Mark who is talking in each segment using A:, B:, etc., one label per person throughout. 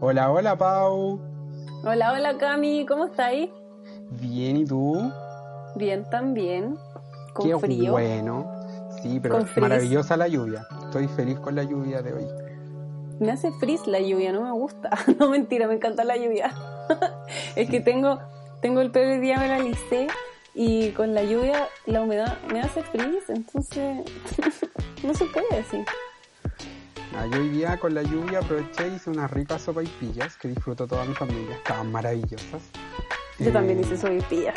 A: Hola, hola, Pau.
B: Hola, hola, Cami, ¿cómo estáis?
A: Bien, ¿y tú?
B: Bien, también. Con
A: Qué
B: frío.
A: bueno. Sí, pero es maravillosa la lluvia. Estoy feliz con la lluvia de hoy.
B: Me hace frizz la lluvia, no me gusta. No, mentira, me encanta la lluvia. es que tengo, tengo el pelo día, me lo alicé y con la lluvia, la humedad me hace frizz, entonces no se puede así.
A: Ah, yo hoy día con la lluvia aproveché y hice unas ricas sopaipillas que disfrutó toda mi familia. Estaban maravillosas.
B: Yo también
A: Eh,
B: hice sopaipillas.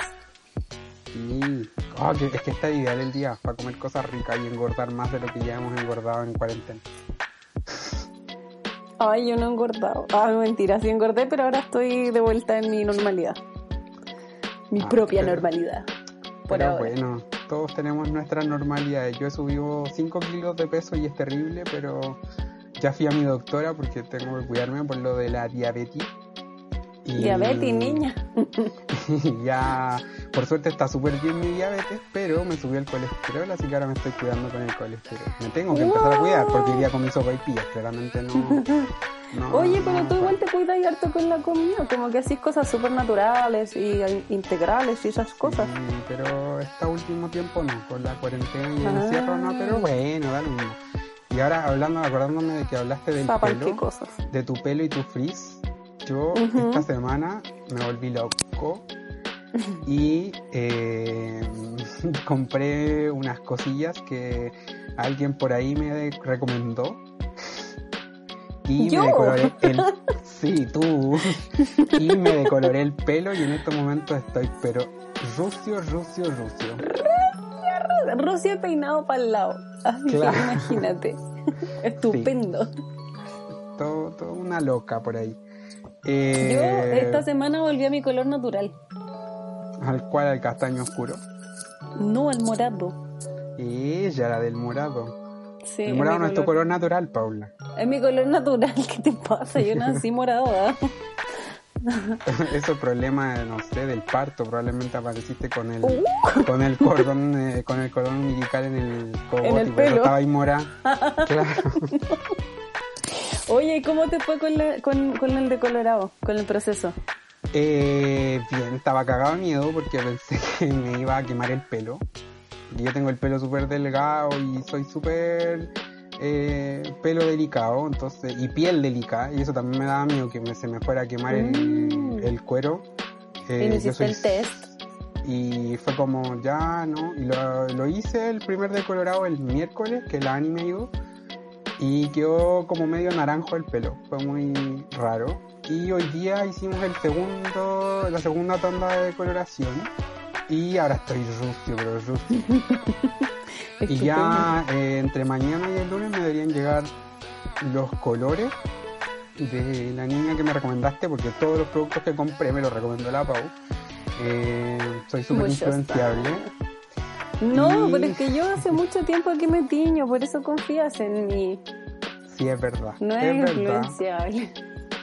A: Sí. Ah, que- es que está ideal el día para comer cosas ricas y engordar más de lo que ya hemos engordado en cuarentena.
B: Ay, yo no he engordado. Ah, mentira, sí engordé, pero ahora estoy de vuelta en mi normalidad. Mi
A: Ah,
B: propia
A: pero-
B: normalidad. Por
A: Pero
B: ahora.
A: bueno, todos tenemos nuestras normalidades. Yo he subido 5 kilos de peso y es terrible, pero ya fui a mi doctora porque tengo que cuidarme por lo de la diabetes. Y
B: Diabetes, niña.
A: ya, por suerte está súper bien mi diabetes, pero me subió el colesterol, así que ahora me estoy cuidando con el colesterol. Me tengo que empezar a cuidar porque hoy día comí sopaipillas, claramente no. no-
B: Oye, pero tú igual te cuidas y harto con la comida, como que haces cosas súper naturales y integrales y esas cosas.
A: Sí, pero este último tiempo no, con la cuarentena y el
B: Ah.
A: encierro no, pero bueno, da lo mismo. Y ahora hablando, acordándome de que hablaste del pelo,
B: cosas.
A: de tu pelo y tu frizz, yo esta semana me volví loco y eh, compré unas cosillas que alguien por ahí me recomendó. Y
B: ¿Yo?
A: me decoloré el... Sí, tú. Y me decoloré el pelo y en estos momentos estoy, pero rucio, rucio, rucio.
B: Rocío peinado para el lado. Así
A: Claro.
B: que imagínate. Estupendo.
A: Todo, todo una loca por ahí.
B: Yo
A: Eh,
B: esta semana volví a mi color natural.
A: Al cual al castaño oscuro.
B: No al morado.
A: Ella, la del morado.
B: Sí,
A: el morado no es tu color natural, Paula.
B: Es mi color natural. ¿Qué te pasa? Yo nací morada.
A: Eso es problema, no sé, del parto. Probablemente apareciste con el,
B: Uh.
A: con el cordón, eh, con el cordón umbilical en el cogote.
B: En el pelo.
A: estaba ahí morada. Claro.
B: Oye, ¿y cómo te fue con, la- con, con el decolorado? Con el proceso.
A: Eh, bien, estaba cagado de miedo porque pensé que me iba a quemar el pelo. Porque yo tengo el pelo súper delgado y soy súper eh, pelo delicado, entonces, y piel delicada, y eso también me daba miedo que me- se me fuera a quemar el,
B: Mm.
A: el cuero. Eh,
B: y no
A: yo soy-
B: el test.
A: Y fue como, ya, ¿no? Y lo, lo hice el primer decolorado el miércoles, que la Ani me ayudó, y quedó como medio naranjo el pelo. Fue muy raro. Y hoy día hicimos el segundo, la segunda tanda de decoloración. Y ahora estoy rucio, pero rucio. Y ya eh, entre mañana y el lunes me deberían llegar los colores de la niña que me recomendaste, porque todos los productos que compré me los recomendó la Pau. Eh, soy súper
B: Muchos
A: influenciable.
B: No,
A: Y-
B: pero es que yo hace mucho tiempo que me tiño, por eso confías en mí.
A: Sí, es verdad.
B: No
A: es
B: es
A: verdad.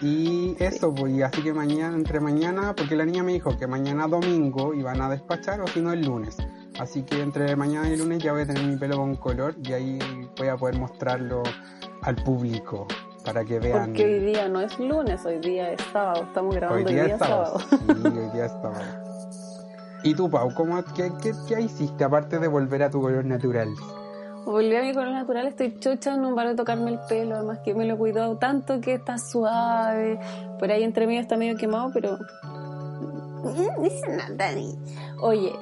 A: Y eso, pues, y así que mañana, entre mañana, porque la niña me dijo que mañana domingo iban a despachar o si no el lunes. Así que entre mañana y el lunes ya voy a tener mi pelo con color y ahí voy a poder mostrarlo al público para que vean.
B: Porque hoy día no es lunes, hoy día es sábado. Estamos grabando
A: Hoy día es sábado.
B: sábado.
A: Sí, hoy día es sábado. ¿Y tú, Pau, cómo, qué, qué, qué hiciste aparte de volver a tu color natural?
B: Volví a mi color natural, estoy chocha, no paro de tocarme el pelo, además que me lo he cuidado tanto que está suave. Por ahí entre medio está medio quemado, pero. Dice nada. ni- Oye,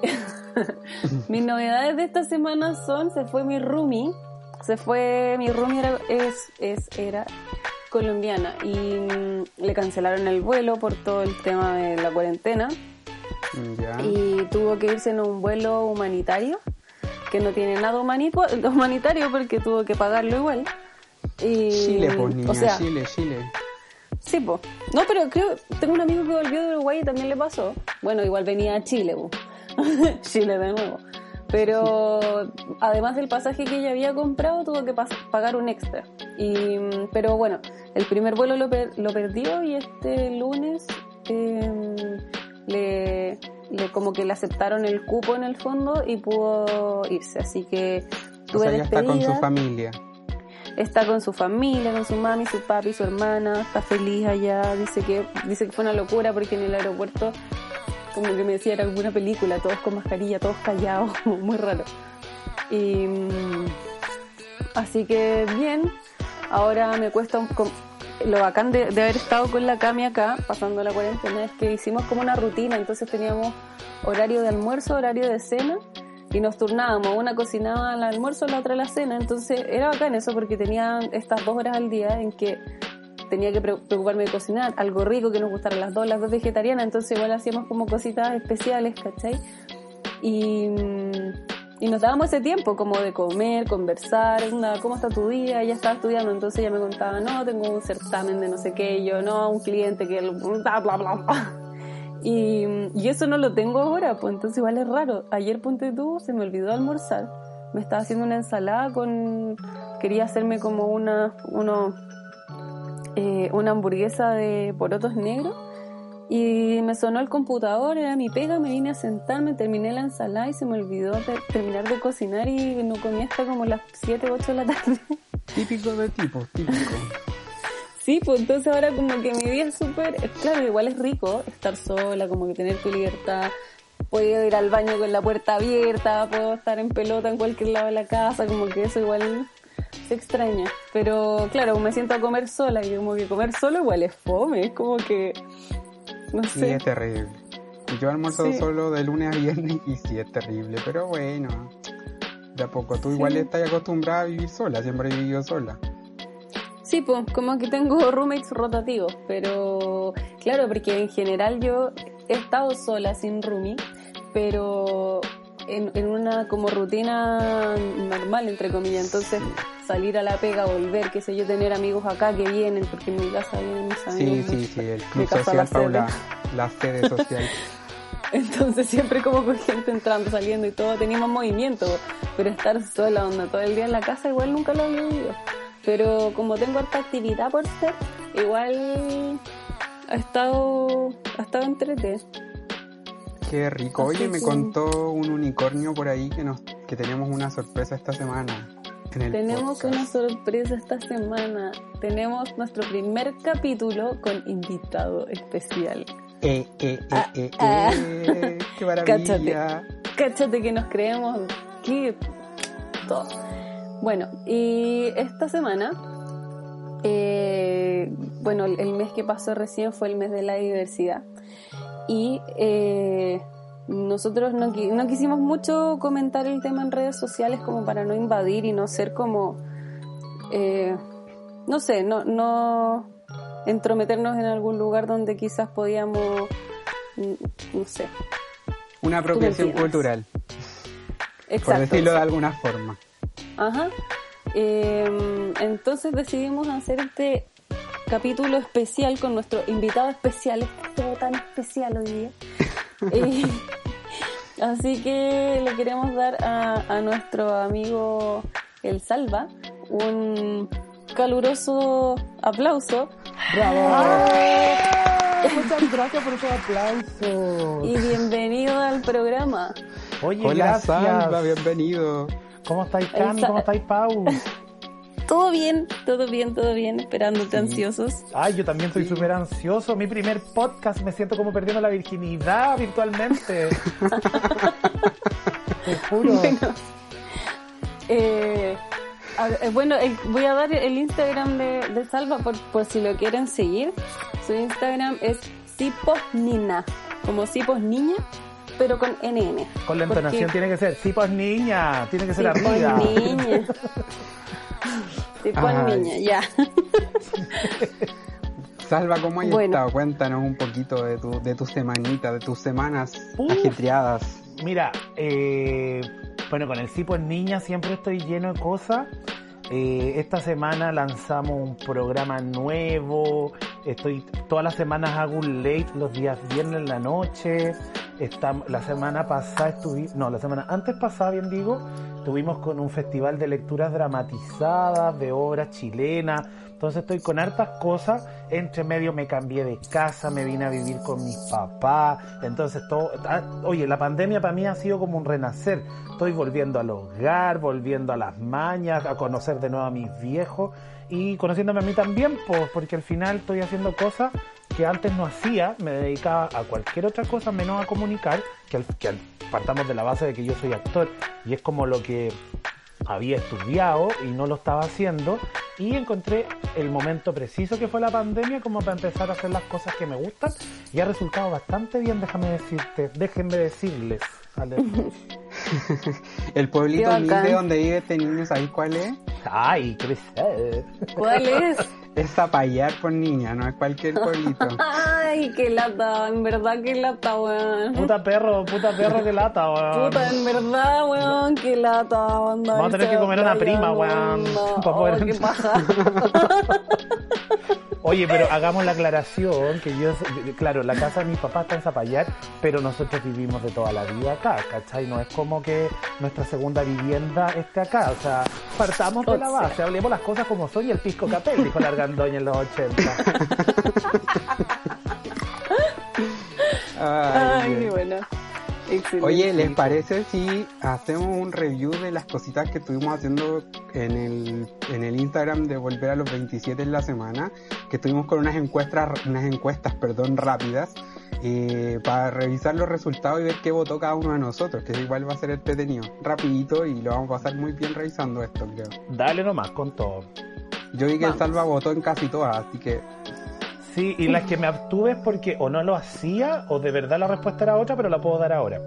B: mis novedades de esta semana son: se fue mi roomie, se fue, mi roomie era, es, es, era colombiana y mm, le cancelaron el vuelo por todo el tema de la cuarentena
A: Ya.
B: y tuvo que irse en un vuelo humanitario que no tiene nada humanitario porque tuvo que pagarlo igual. Y,
A: Chile, pues, niña,
B: o sea,
A: Chile, Chile.
B: sí, pues. No, pero creo, tengo un amigo que volvió de Uruguay y también le pasó. Bueno, igual venía a Chile, po. Chile de nuevo. Pero además del pasaje que ella había comprado, tuvo que pagar un extra. Y, pero bueno, el primer vuelo lo, per- lo perdió y este lunes eh, le, le- como que le aceptaron el cupo en el fondo y pudo irse. Así que
A: O
B: tuve
A: sea, ya está con su familia.
B: está con su familia, con su mami, su papi, su hermana, está feliz allá, dice que, dice que fue una locura porque en el aeropuerto como que me decía era como una película, todos con mascarilla, todos callados, muy raro. Y mm, así que bien, ahora me cuesta un, lo bacán de, haber estado con la Cami acá, pasando la cuarentena, es que hicimos como una rutina, entonces teníamos horario de almuerzo, horario de cena, y nos turnábamos, una cocinaba al almuerzo, la otra la cena, entonces era bacán eso porque tenía estas dos horas al día en que tenía que preocuparme de cocinar algo rico que nos gustara las dos, las dos vegetarianas, entonces igual hacíamos como cositas especiales, ¿cachai? Y mm, y nos dábamos ese tiempo como de comer, conversar, ¿cómo está tu día? Ella estaba estudiando, entonces ella me contaba, no, tengo un certamen de no sé qué, yo no, un cliente que bla, bla, bla, Y, y eso no lo tengo ahora, pues entonces igual es raro. Ayer, ponte tú, se me olvidó almorzar. Me estaba haciendo una ensalada con... Quería hacerme como una, uno, eh, una hamburguesa de porotos negros y me sonó el computador, era mi pega, me vine a sentarme, terminé la ensalada y se me olvidó terminar de cocinar y no comí hasta como las 7, 8 de la tarde.
A: Típico de tipo, típico.
B: Sí, pues entonces ahora como que mi vida es súper, claro, igual es rico estar sola, como que tener tu libertad, puedo ir al baño con la puerta abierta, puedo estar en pelota en cualquier lado de la casa, como que eso igual se extraña. Pero claro, me siento a comer sola y como que comer solo igual es fome, es como que no sé.
A: Sí, es terrible. Yo almuerzo solo de lunes a viernes y sí es terrible, pero bueno, de a poco. Tú igual estás acostumbrada a vivir sola, siempre he vivido sola.
B: Sí, pues como que tengo roommates rotativos, pero claro, porque en general yo he estado sola sin roomie, pero en, en una como rutina normal, entre comillas. Entonces, salir a la pega, volver, qué sé yo, tener amigos acá que vienen, porque en mi casa vienen mis amigos.
A: Sí, sí, sí, el club social, Paula, la sede social.
B: Entonces siempre como con gente entrando, saliendo y todo, teníamos movimiento, pero estar sola, onda, todo el día en la casa igual nunca lo había vivido. Pero como tengo harta actividad por ser, igual ha estado, ha estado entrete.
A: Qué rico. Oye, me contó un unicornio por ahí que nos que tenemos una sorpresa esta semana.
B: Tenemos una sorpresa esta semana. Tenemos nuestro primer capítulo con invitado especial.
A: Eh, eh, eh, ah, eh, ah. eh. ¡Qué maravilla!
B: Cáchate, que nos creemos que todo. Bueno, y esta semana, eh, bueno, el mes que pasó recién fue el mes de la diversidad y eh, nosotros no, no, quisimos mucho comentar el tema en redes sociales como para no invadir y no ser como, eh, no sé, no, no entrometernos en algún lugar donde quizás podíamos, mm, no sé.
A: Una apropiación cultural. Exacto. Por decirlo de alguna forma.
B: Ajá. Eh, entonces decidimos hacer este capítulo especial con nuestro invitado especial, todo tan especial hoy día. Eh, así que le queremos dar a, nuestro amigo El Salva un caluroso aplauso.
C: ¡Bravo! Muchas gracias por ese aplauso.
B: Y bienvenido al programa.
A: Oye, Hola, Salva, bienvenido.
C: ¿Cómo estáis, Cami? ¿Cómo estáis, Pau?
B: Todo bien, todo bien, todo bien, esperándote ansiosos.
C: Ay, yo también estoy súper ansioso. Mi primer podcast, me siento como perdiendo la virginidad virtualmente. Te juro.
B: Bueno, eh, eh, bueno voy a dar el Instagram de, Salva por, si lo quieren seguir. Su Instagram es Ciposnina, como Cipos Niña, pero con NN.
C: Con la entonación tiene que ser Cipos Niña, tiene que ser arriba.
B: Niña. Tipo niña, ya.
A: Salva, ¿cómo has estado? Cuéntanos un poquito de tu, de tu semanita, de tus semanas ajetreadas.
C: Mira, eh, bueno, con el Cipo en Niña siempre estoy lleno de cosas. Eh, esta semana lanzamos un programa nuevo. Estoy todas las semanas hago un late los días viernes en la noche. Está, la semana pasada estuve, no, la semana antes pasada, bien digo, Tuvimos con un festival de lecturas dramatizadas, de obras chilenas. Entonces estoy con hartas cosas. Entre medio me cambié de casa, me vine a vivir con mis papás. Entonces todo... ah, Oye, la pandemia para mí ha sido como un renacer. Estoy volviendo al hogar, volviendo a las mañas, a conocer de nuevo a mis viejos y conociéndome a mí también, pues, porque al final estoy haciendo cosas que antes no hacía, me dedicaba a cualquier otra cosa menos a comunicar, que, partamos de la base de que yo soy actor. Y es como lo que había estudiado y no lo estaba haciendo. Y encontré el momento preciso que fue la pandemia como para empezar a hacer las cosas que me gustan. Y ha resultado bastante bien, déjame decirte, déjenme decirles.
A: El pueblito
B: Qué
A: humilde
B: bacán.
A: donde vive este niño, ¿sabéis cuál es?
C: Ay, qué pesado.
B: ¿Cuál es?
A: Es Zapallar por niña, no es cualquier pueblito.
B: Ay, qué lata, en verdad qué lata, weón.
C: Puta perro, puta perro que lata, weón.
B: Puta, en verdad, weón, qué lata. anda,
C: Vamos a tener que comer una prima, weón,
B: no. Oh, qué paja.
C: Oye, pero hagamos la aclaración que yo, claro, la casa de mi papá está en Zapallar, pero nosotros vivimos de toda la vida acá, ¿cachai? No es como que nuestra segunda vivienda esté acá, o sea, partamos de la base, hablemos las cosas como son y el pisco capel, dijo la argandoña en los 80.
B: Ay,
A: Ay,
B: qué bueno. Excelente.
A: Oye, ¿les parece si hacemos un review de las cositas que estuvimos haciendo en el, en el Instagram de Volver a los 27 en la semana? Que estuvimos con unas encuestas, unas encuestas, perdón, rápidas, eh, para revisar los resultados y ver qué votó cada uno de nosotros, que igual va a ser entretenido, rapidito y lo vamos a pasar muy bien revisando esto, creo.
C: Dale nomás con todo.
A: Yo vi que el
B: Vamos.
A: Salva votó en casi todas, así que
C: Sí, y las que me abstuve es porque o no lo hacía o de verdad la respuesta era otra, pero la puedo dar ahora.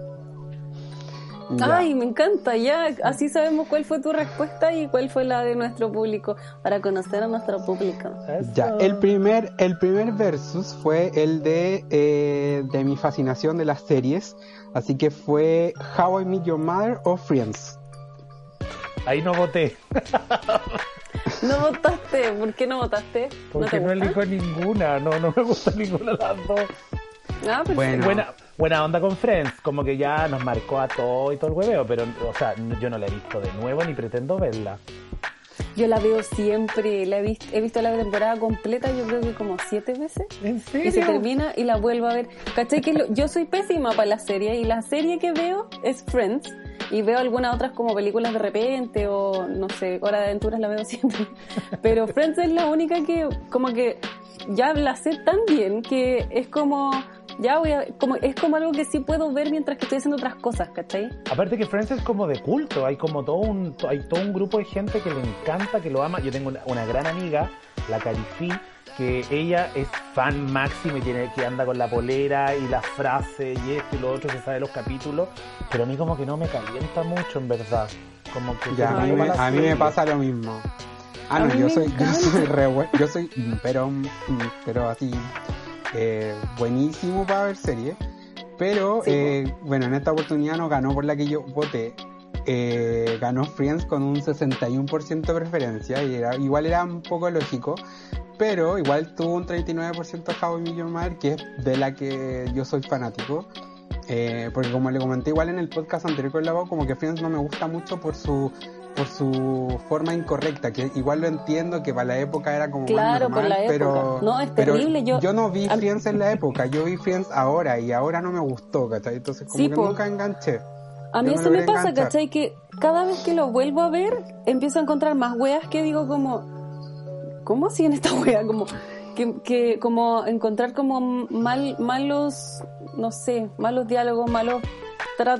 A: ya.
B: Ay, me encanta, ya así sabemos cuál fue tu respuesta y cuál fue la de nuestro público, para conocer a nuestro público.
C: Eso.
A: Ya, el primer, el primer versus fue el de, eh, de mi fascinación de las series, así que fue How I Met Your Mother o Friends.
C: Ahí no voté,
B: ¿No votaste? ¿Por qué no votaste?
C: porque no,
B: gusta?
C: elijo ninguna, no, no me gusta ninguna de las dos.
B: Ah, perfecto.
A: Bueno.
C: Buena, buena onda con Friends, como que ya nos marcó a todo y todo el hueveo, pero, o sea, no- yo no la he visto de nuevo ni pretendo verla.
B: Yo la veo siempre, la he, visto, he visto la temporada completa, yo creo que como siete veces.
C: ¿En
B: Y
C: serio?
B: se termina y la vuelvo a ver. ¿Cachai? Que lo- yo soy pésima para la serie y la serie que veo es Friends. Y veo algunas otras como películas de repente o no sé, Hora de Aventuras la veo siempre. Pero Friends es la única que como que ya la sé tan bien que es como, ya voy a, como, es como algo que sí puedo ver mientras que estoy haciendo otras cosas, ¿cachai?
C: Aparte que Friends es como de culto, hay como todo un, hay todo un grupo de gente que le encanta, que lo ama. Yo tengo una, gran amiga, la Carifi, que ella es fan máximo y tiene que anda con la polera y la frase y esto y lo otro, se sabe los capítulos, pero a mí como que no me calienta mucho en verdad. Como que
A: Ya, a mí, me, a mí me pasa lo mismo. Ah,
B: A
A: no, yo soy, yo soy re buen- yo soy, pero, pero así, eh, buenísimo para ver series. Pero,
B: Sí,
A: eh, bueno, en esta oportunidad no ganó por la que yo voté. Eh, ganó Friends con un 61% de preferencia y era, igual era un poco lógico. Pero igual tuvo un 39% How I Met Your Mother, que es de la que yo soy fanático. Eh, porque como le comenté igual en el podcast anterior con la voz, como que Friends no me gusta mucho por su por su forma incorrecta, que igual lo entiendo que para la época era como más
B: Claro, por
A: normal,
B: la época.
A: pero
B: No, es
A: pero
B: terrible, yo-
A: no vi Friends en la época, yo vi Friends ahora y ahora no me gustó, ¿cachai? Entonces como
B: Sí,
A: que
B: po.
A: nunca enganché.
B: A mí
A: Yo me
B: eso me
A: logré
B: pasa,
A: enganchar.
B: ¿cachai? Que cada vez que lo vuelvo a ver, empiezo a encontrar más weas que digo como, ¿cómo siguen esta wea? Como, que, que como encontrar como mal, malos, no sé, malos diálogos, malos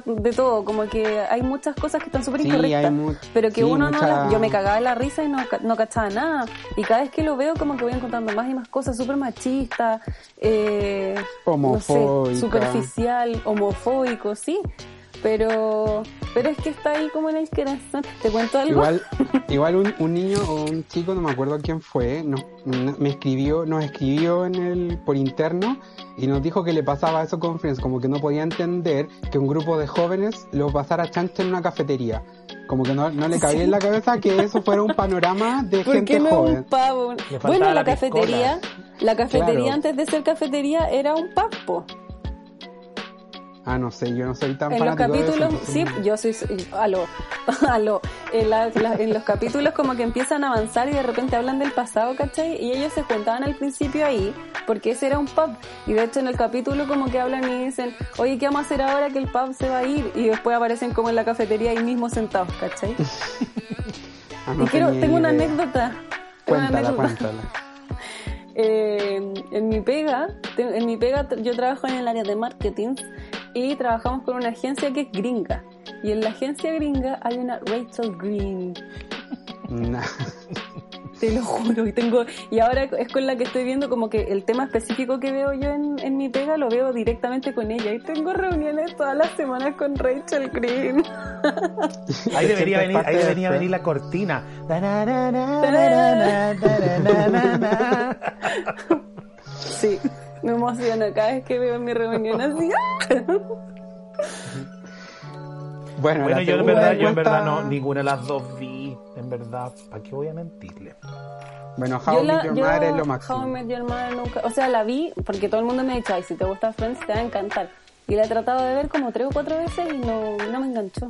B: de todo, como que hay muchas cosas que están súper
A: Sí,
B: incorrectas. pero que
A: sí,
B: uno
A: mucha-
B: no yo me cagaba la risa y no, no cachaba nada. Y cada vez que lo veo como que voy encontrando más y más cosas súper machistas, eh, no sé, superficial, homofóbico, sí. Pero, pero es que está ahí como en el corazón. ¿Te cuento algo?
A: Igual, igual un, un niño o un chico, no me acuerdo quién fue, no, no- me escribió, nos escribió en el, por interno y nos dijo que le pasaba eso con Friends, como que no podía entender que un grupo de jóvenes lo pasara chancha en una cafetería. Como que no, no le cabía en la cabeza que eso fuera un panorama de
B: ¿Por
A: gente
B: qué no
A: joven.
B: un Bueno, la,
C: la
B: cafetería, la cafetería
A: Claro.
B: antes de ser cafetería era un papo.
A: Ah, no sé, yo no soy tan
B: En los
A: eso,
B: capítulos, sí,
A: no-
B: yo soy, aló, aló, en, la- la- en los capítulos como que empiezan a avanzar y de repente hablan del pasado, ¿cachai? Y ellos se juntaban al principio ahí, porque ese era un pub, y de hecho en el capítulo como que hablan y dicen, oye, ¿qué vamos a hacer ahora que el pub se va a ir? Y después aparecen como en la cafetería ahí mismo sentados, ¿cachai?
A: Ah, no
B: y quiero, tengo una
A: idea.
B: anécdota. Tengo una
A: Cuéntala,
B: anécdota.
A: cuéntala.
B: Eh, en mi pega, en mi pega yo trabajo en el área de marketing y trabajamos con una agencia que es gringa. Y en la agencia gringa hay una Rachel Green,
A: Nah.
B: te lo juro. Y tengo y ahora es con la que estoy viendo como que el tema específico que veo yo en, en mi pega lo veo directamente con ella. Y tengo reuniones todas las semanas con Rachel Green.
C: Ahí debería venir, ahí
A: de
C: debería venir la cortina.
B: Sí, me emociona cada vez que veo mi reunión así.
A: Bueno,
C: Bueno, yo en verdad, yo en verdad no, ninguna de las dos vi, en verdad, ¿para qué voy a mentirle?
A: Bueno, How I Met Your Mother es lo
B: How I
A: máximo.
B: Met Your Mother nunca, o sea, la vi porque todo el mundo me ha dicho, ay, si te gusta Friends te va a encantar. Y la he tratado de ver como tres o cuatro veces y no, no me enganchó.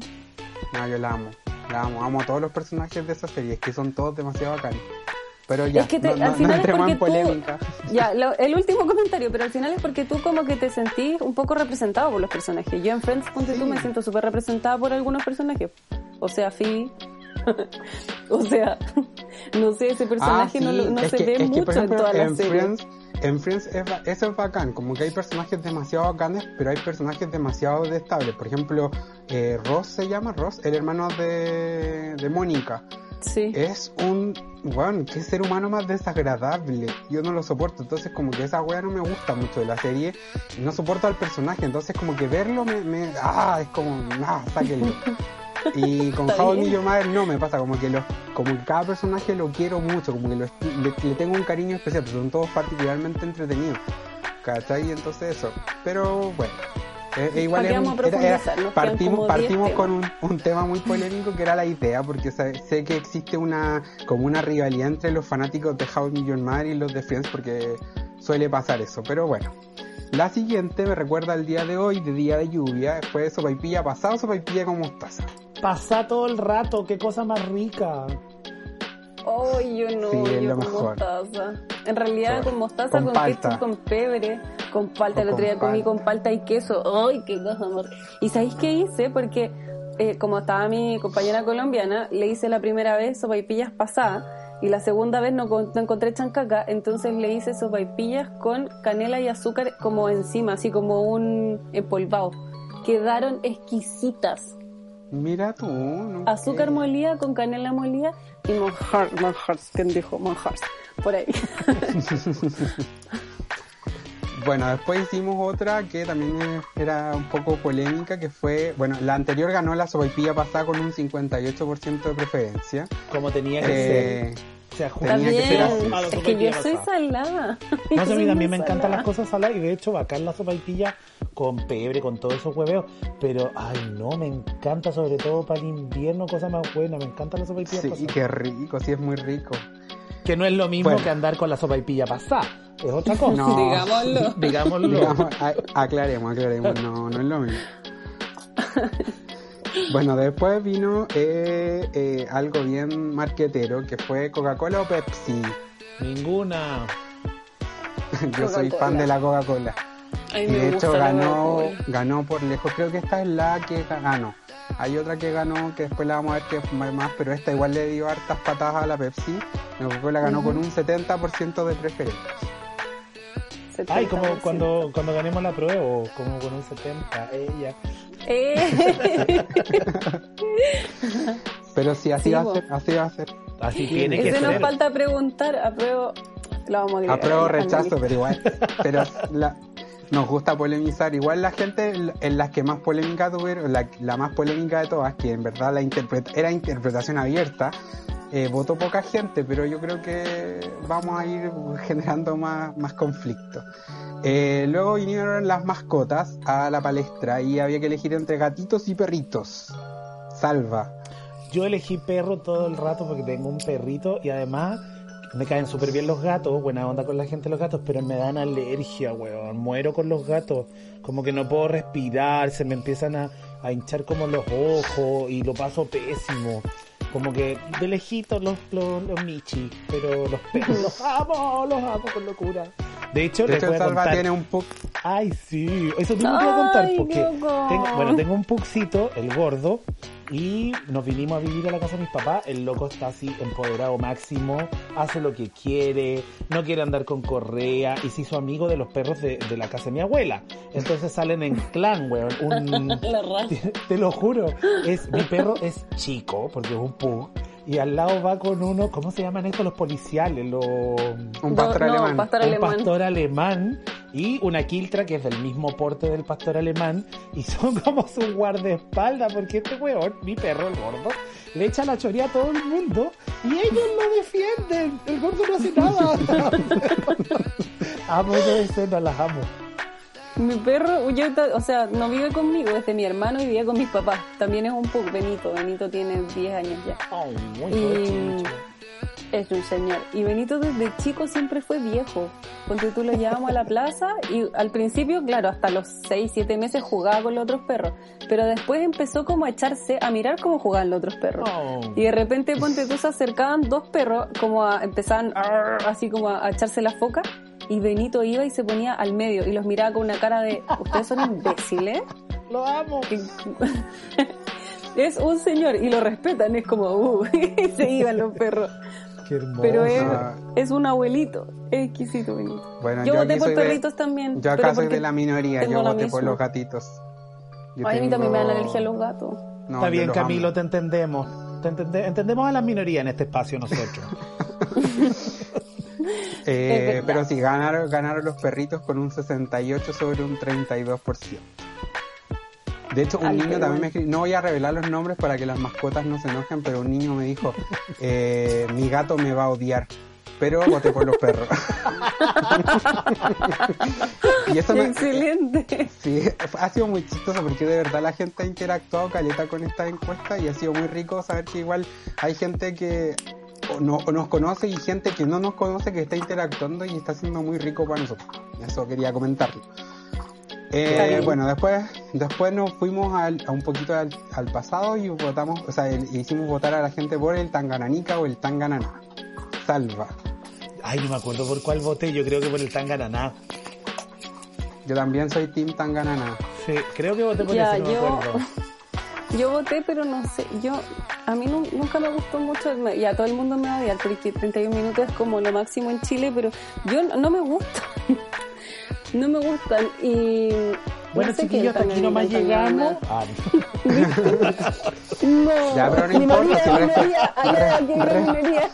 A: No, yo la amo. La amo. Amo a todos los personajes de esa serie. Es que son todos demasiado bacanes. Pero ya,
B: es que te-
A: no,
B: al
A: no- no
B: final es porque
A: en
B: tú,
A: polémica.
B: ya, lo- el último comentario, pero al final es porque tú como que te sentís un poco representado por los personajes. Yo en Friends, ponte tú, me siento súper representada por algunos personajes. O sea, Phoebe. o sea, no sé, ese personaje
A: Ah,
B: no,
A: sí.
B: no
A: Es
B: se
A: que-
B: ve
A: que,
B: mucho
A: ejemplo,
B: en toda la
A: en
B: serie.
A: Friends, en Friends es eso es bacán, como que hay personajes demasiado bacanes, pero hay personajes demasiado destables. Por ejemplo, eh, Ross se llama Ross, el hermano de, de Mónica.
B: Sí.
A: Es un, bueno, qué ser humano más desagradable. Yo no lo soporto, entonces como que esa wea no me gusta mucho de la serie. No soporto al personaje, entonces como que verlo me, me ah, es como, nah, sáquenlo. Y con How. Your Mother no me pasa, como que los, como que cada personaje lo quiero mucho, como que lo esti- le, le tengo un cariño especial, pero son todos particularmente entretenidos. ¿Cachai? Entonces eso. Pero bueno. Eh, eh, igual
B: ¿Para qué
A: es un-
B: vamos a
A: era- era- partimos,
B: como 10
A: partimos con un, un tema muy polémico que era la idea, porque sé, sé que existe una como una rivalidad entre los fanáticos de How I Met Your Mother y los de Friends, porque suele pasar eso. Pero bueno. La siguiente me recuerda al día de hoy, de día de lluvia, fue sopaipilla pasado, sopaipilla con mostaza.
C: Pasa todo el rato, qué cosa más rica.
B: Oh, yo no,
A: Sí,
B: yo con
A: mejor.
B: mostaza. En realidad con mostaza,
A: Con
B: con,
A: palta.
B: ketchup, con pebre, con palta. El otro día comí con palta y queso. ¡Ay, qué cosa más! ¿Y sabéis qué hice? Porque eh, como estaba mi compañera colombiana, le hice la primera vez sopaipillas pasadas y la segunda vez no, con- no encontré chancaca, entonces le hice sopaipillas con canela y azúcar como encima, así como un empolvado. Quedaron exquisitas.
A: Mira tú, no
B: Azúcar molida con canela molida y manjar, manjar, ¿quién dijo manjar? Por ahí.
A: Bueno, después hicimos otra que también era un poco polémica, que fue, bueno, la anterior ganó la sopaipilla pasada con un 58% de preferencia.
C: Como tenía que
A: Eh,
C: ser. Se ajusta
A: tenía que ser así.
B: Es que yo
C: sopaipilla
B: soy salada.
C: No sé,
B: Yo
C: a mí también me encantan
B: salada.
C: las cosas saladas y de hecho bacán la sopaipilla con pebre, con todos esos hueveos, pero ay no, me encanta sobre todo para el invierno, cosa más buena, me encanta la sopaipilla
A: sí,
C: pasada.
A: qué rico, sí es muy rico.
C: Que no es lo mismo
A: Bueno.
C: que andar con la sopaipilla pasada, es otra cosa.
A: No.
B: Digámoslo.
C: Digámoslo.
A: Digamos, aclaremos, aclaremos, no, no es lo mismo. Bueno, después vino eh, eh, algo bien marquetero, que fue Coca-Cola o Pepsi.
C: Ninguna.
A: Yo soy fan de la Coca-Cola. Y de hecho ganó, ganó por lejos. Creo que esta es la que ganó. Hay otra que ganó que después la vamos a ver que es más, pero esta igual le dio hartas patadas a la Pepsi. La Coca-Cola ganó con un 70% de preferencia.
C: Ay, como
B: 70%.
C: cuando, cuando ganemos la prueba, o como con un 70, ella.
B: Eh,
A: Pero sí, así
B: Sí,
A: va a ser, así va a ser.
C: Así tiene que
B: ese nos falta preguntar. Apruebo. Lo vamos a agregar
A: Apruebo rechazo, pero igual. Pero la- nos gusta polemizar. Igual la gente en- las que más polémica tuvieron, la, la más polémica de todas, que en verdad la interpreta, era interpretación abierta, eh, votó poca gente, pero yo creo que vamos a ir generando más, más conflicto. Eh, luego vinieron las mascotas a la palestra y había que elegir entre gatitos y perritos. Salva.
C: Yo elegí perro todo el rato porque tengo un perrito y además me caen súper bien los gatos, buena onda con la gente los gatos, pero me dan alergia, weón. Muero con los gatos. Como que no puedo respirar, se me empiezan a, a hinchar como los ojos y lo paso pésimo. Como que de lejitos los, los, los michi, pero los perros los amo, los amo con locura. De hecho,
A: De
C: les
A: hecho,
C: voy a
A: Salva
C: contar.
A: tiene un pug.
C: Ay, sí, eso tengo que contar
B: Ay,
C: porque
B: loco.
C: tengo, bueno, tengo un puxito, el gordo, y nos vinimos a vivir a la casa de mis papás. El loco está así empoderado máximo, hace lo que quiere, no quiere andar con correa y se hizo amigo de los perros de, de la casa de mi abuela. Entonces salen en clan, weón. Un, te, te lo juro, es mi perro es chico porque es un pug. Y al lado va con uno, ¿cómo se llaman estos los policiales? Los
A: Un pastor
B: No, no,
A: alemán.
B: pastor
C: un
B: alemán.
C: pastor alemán y una quiltra que es del mismo porte del pastor alemán y son como su guardaespaldas porque este weón, mi perro, el gordo, le echa la choría a todo el mundo y ellos lo defienden. El gordo no hace nada. amo esa escena, las amo.
B: Mi perro, yo, o sea, no vive conmigo, es de mi hermano y vive con mis papás. También es un pug, Benito. Benito tiene 10 años ya.
C: Oh, muy
B: Y. es un señor. Y Benito desde chico siempre fue viejo. Porque tú lo llevamos a la plaza y al principio, claro, hasta los 6, 7 meses jugaba con los otros perros. Pero después empezó como a echarse, a mirar cómo jugaban los otros perros.
C: Oh.
B: Y de repente, ponte tú, se acercaban dos perros, como a, empezaban así como a, a echarse la foca. Y Benito iba y se ponía al medio y los miraba con una cara de, ustedes son imbéciles.
C: Lo amo.
B: Es un señor y lo respetan, es como, uh, y se iban los perros.
C: Qué hermoso.
B: Pero es, es un abuelito, es exquisito, Benito.
A: Bueno,
B: yo,
A: yo
B: voté por
A: de-
B: perritos también.
A: Yo acá soy de la minoría,
B: tengo
A: yo voté por los gatitos. Yo
B: Ay, a mí también me dan
A: tengo-
B: alergia a los gatos.
A: No,
C: Está bien, Camilo,
A: amo.
C: te entendemos. Te entende- entendemos a la minoría en este espacio nosotros.
A: Eh, pero sí, ganaron, ganaron los perritos con un 68 sobre un 32%. De hecho, un
B: Ay,
A: niño también me escribió, no voy a revelar los nombres para que las mascotas no se enojen, pero un niño me dijo, eh, mi gato me va a odiar, pero voté por los perros. y eso me,
B: Excelente.
A: Sí, ha sido muy chistoso porque de verdad la gente ha interactuado caleta con esta encuesta y ha sido muy rico saber que igual hay gente que o no, o nos conoce y gente que no nos conoce que está interactuando y está siendo muy rico para nosotros. Eso quería comentarlo. Eh, bueno, después después nos fuimos al- a un poquito al, al pasado y votamos, o sea, el- hicimos votar a la gente por el Tangananica o el Tanganana. Salva.
C: Ay, no me acuerdo por cuál voté, yo creo que por el Tangananá.
A: Yo también soy Team Tanganana.
C: Sí, creo que voté por
B: Ya,
C: ese, no
B: yo-. Yo voté, pero no sé, yo, a mí nu- nunca me gustó mucho, me- ya todo el mundo me va a odiar porque 31 minutos es como lo máximo en Chile, pero yo no, no me gusta. no me gustan y...
C: Bueno,
B: no sé
C: chiquillos, hasta aquí nomás llegamos. Ah,
B: No,
A: Ya, pero no
B: mi
A: importa,
B: María,
A: si
B: aquí
A: re-
B: minería.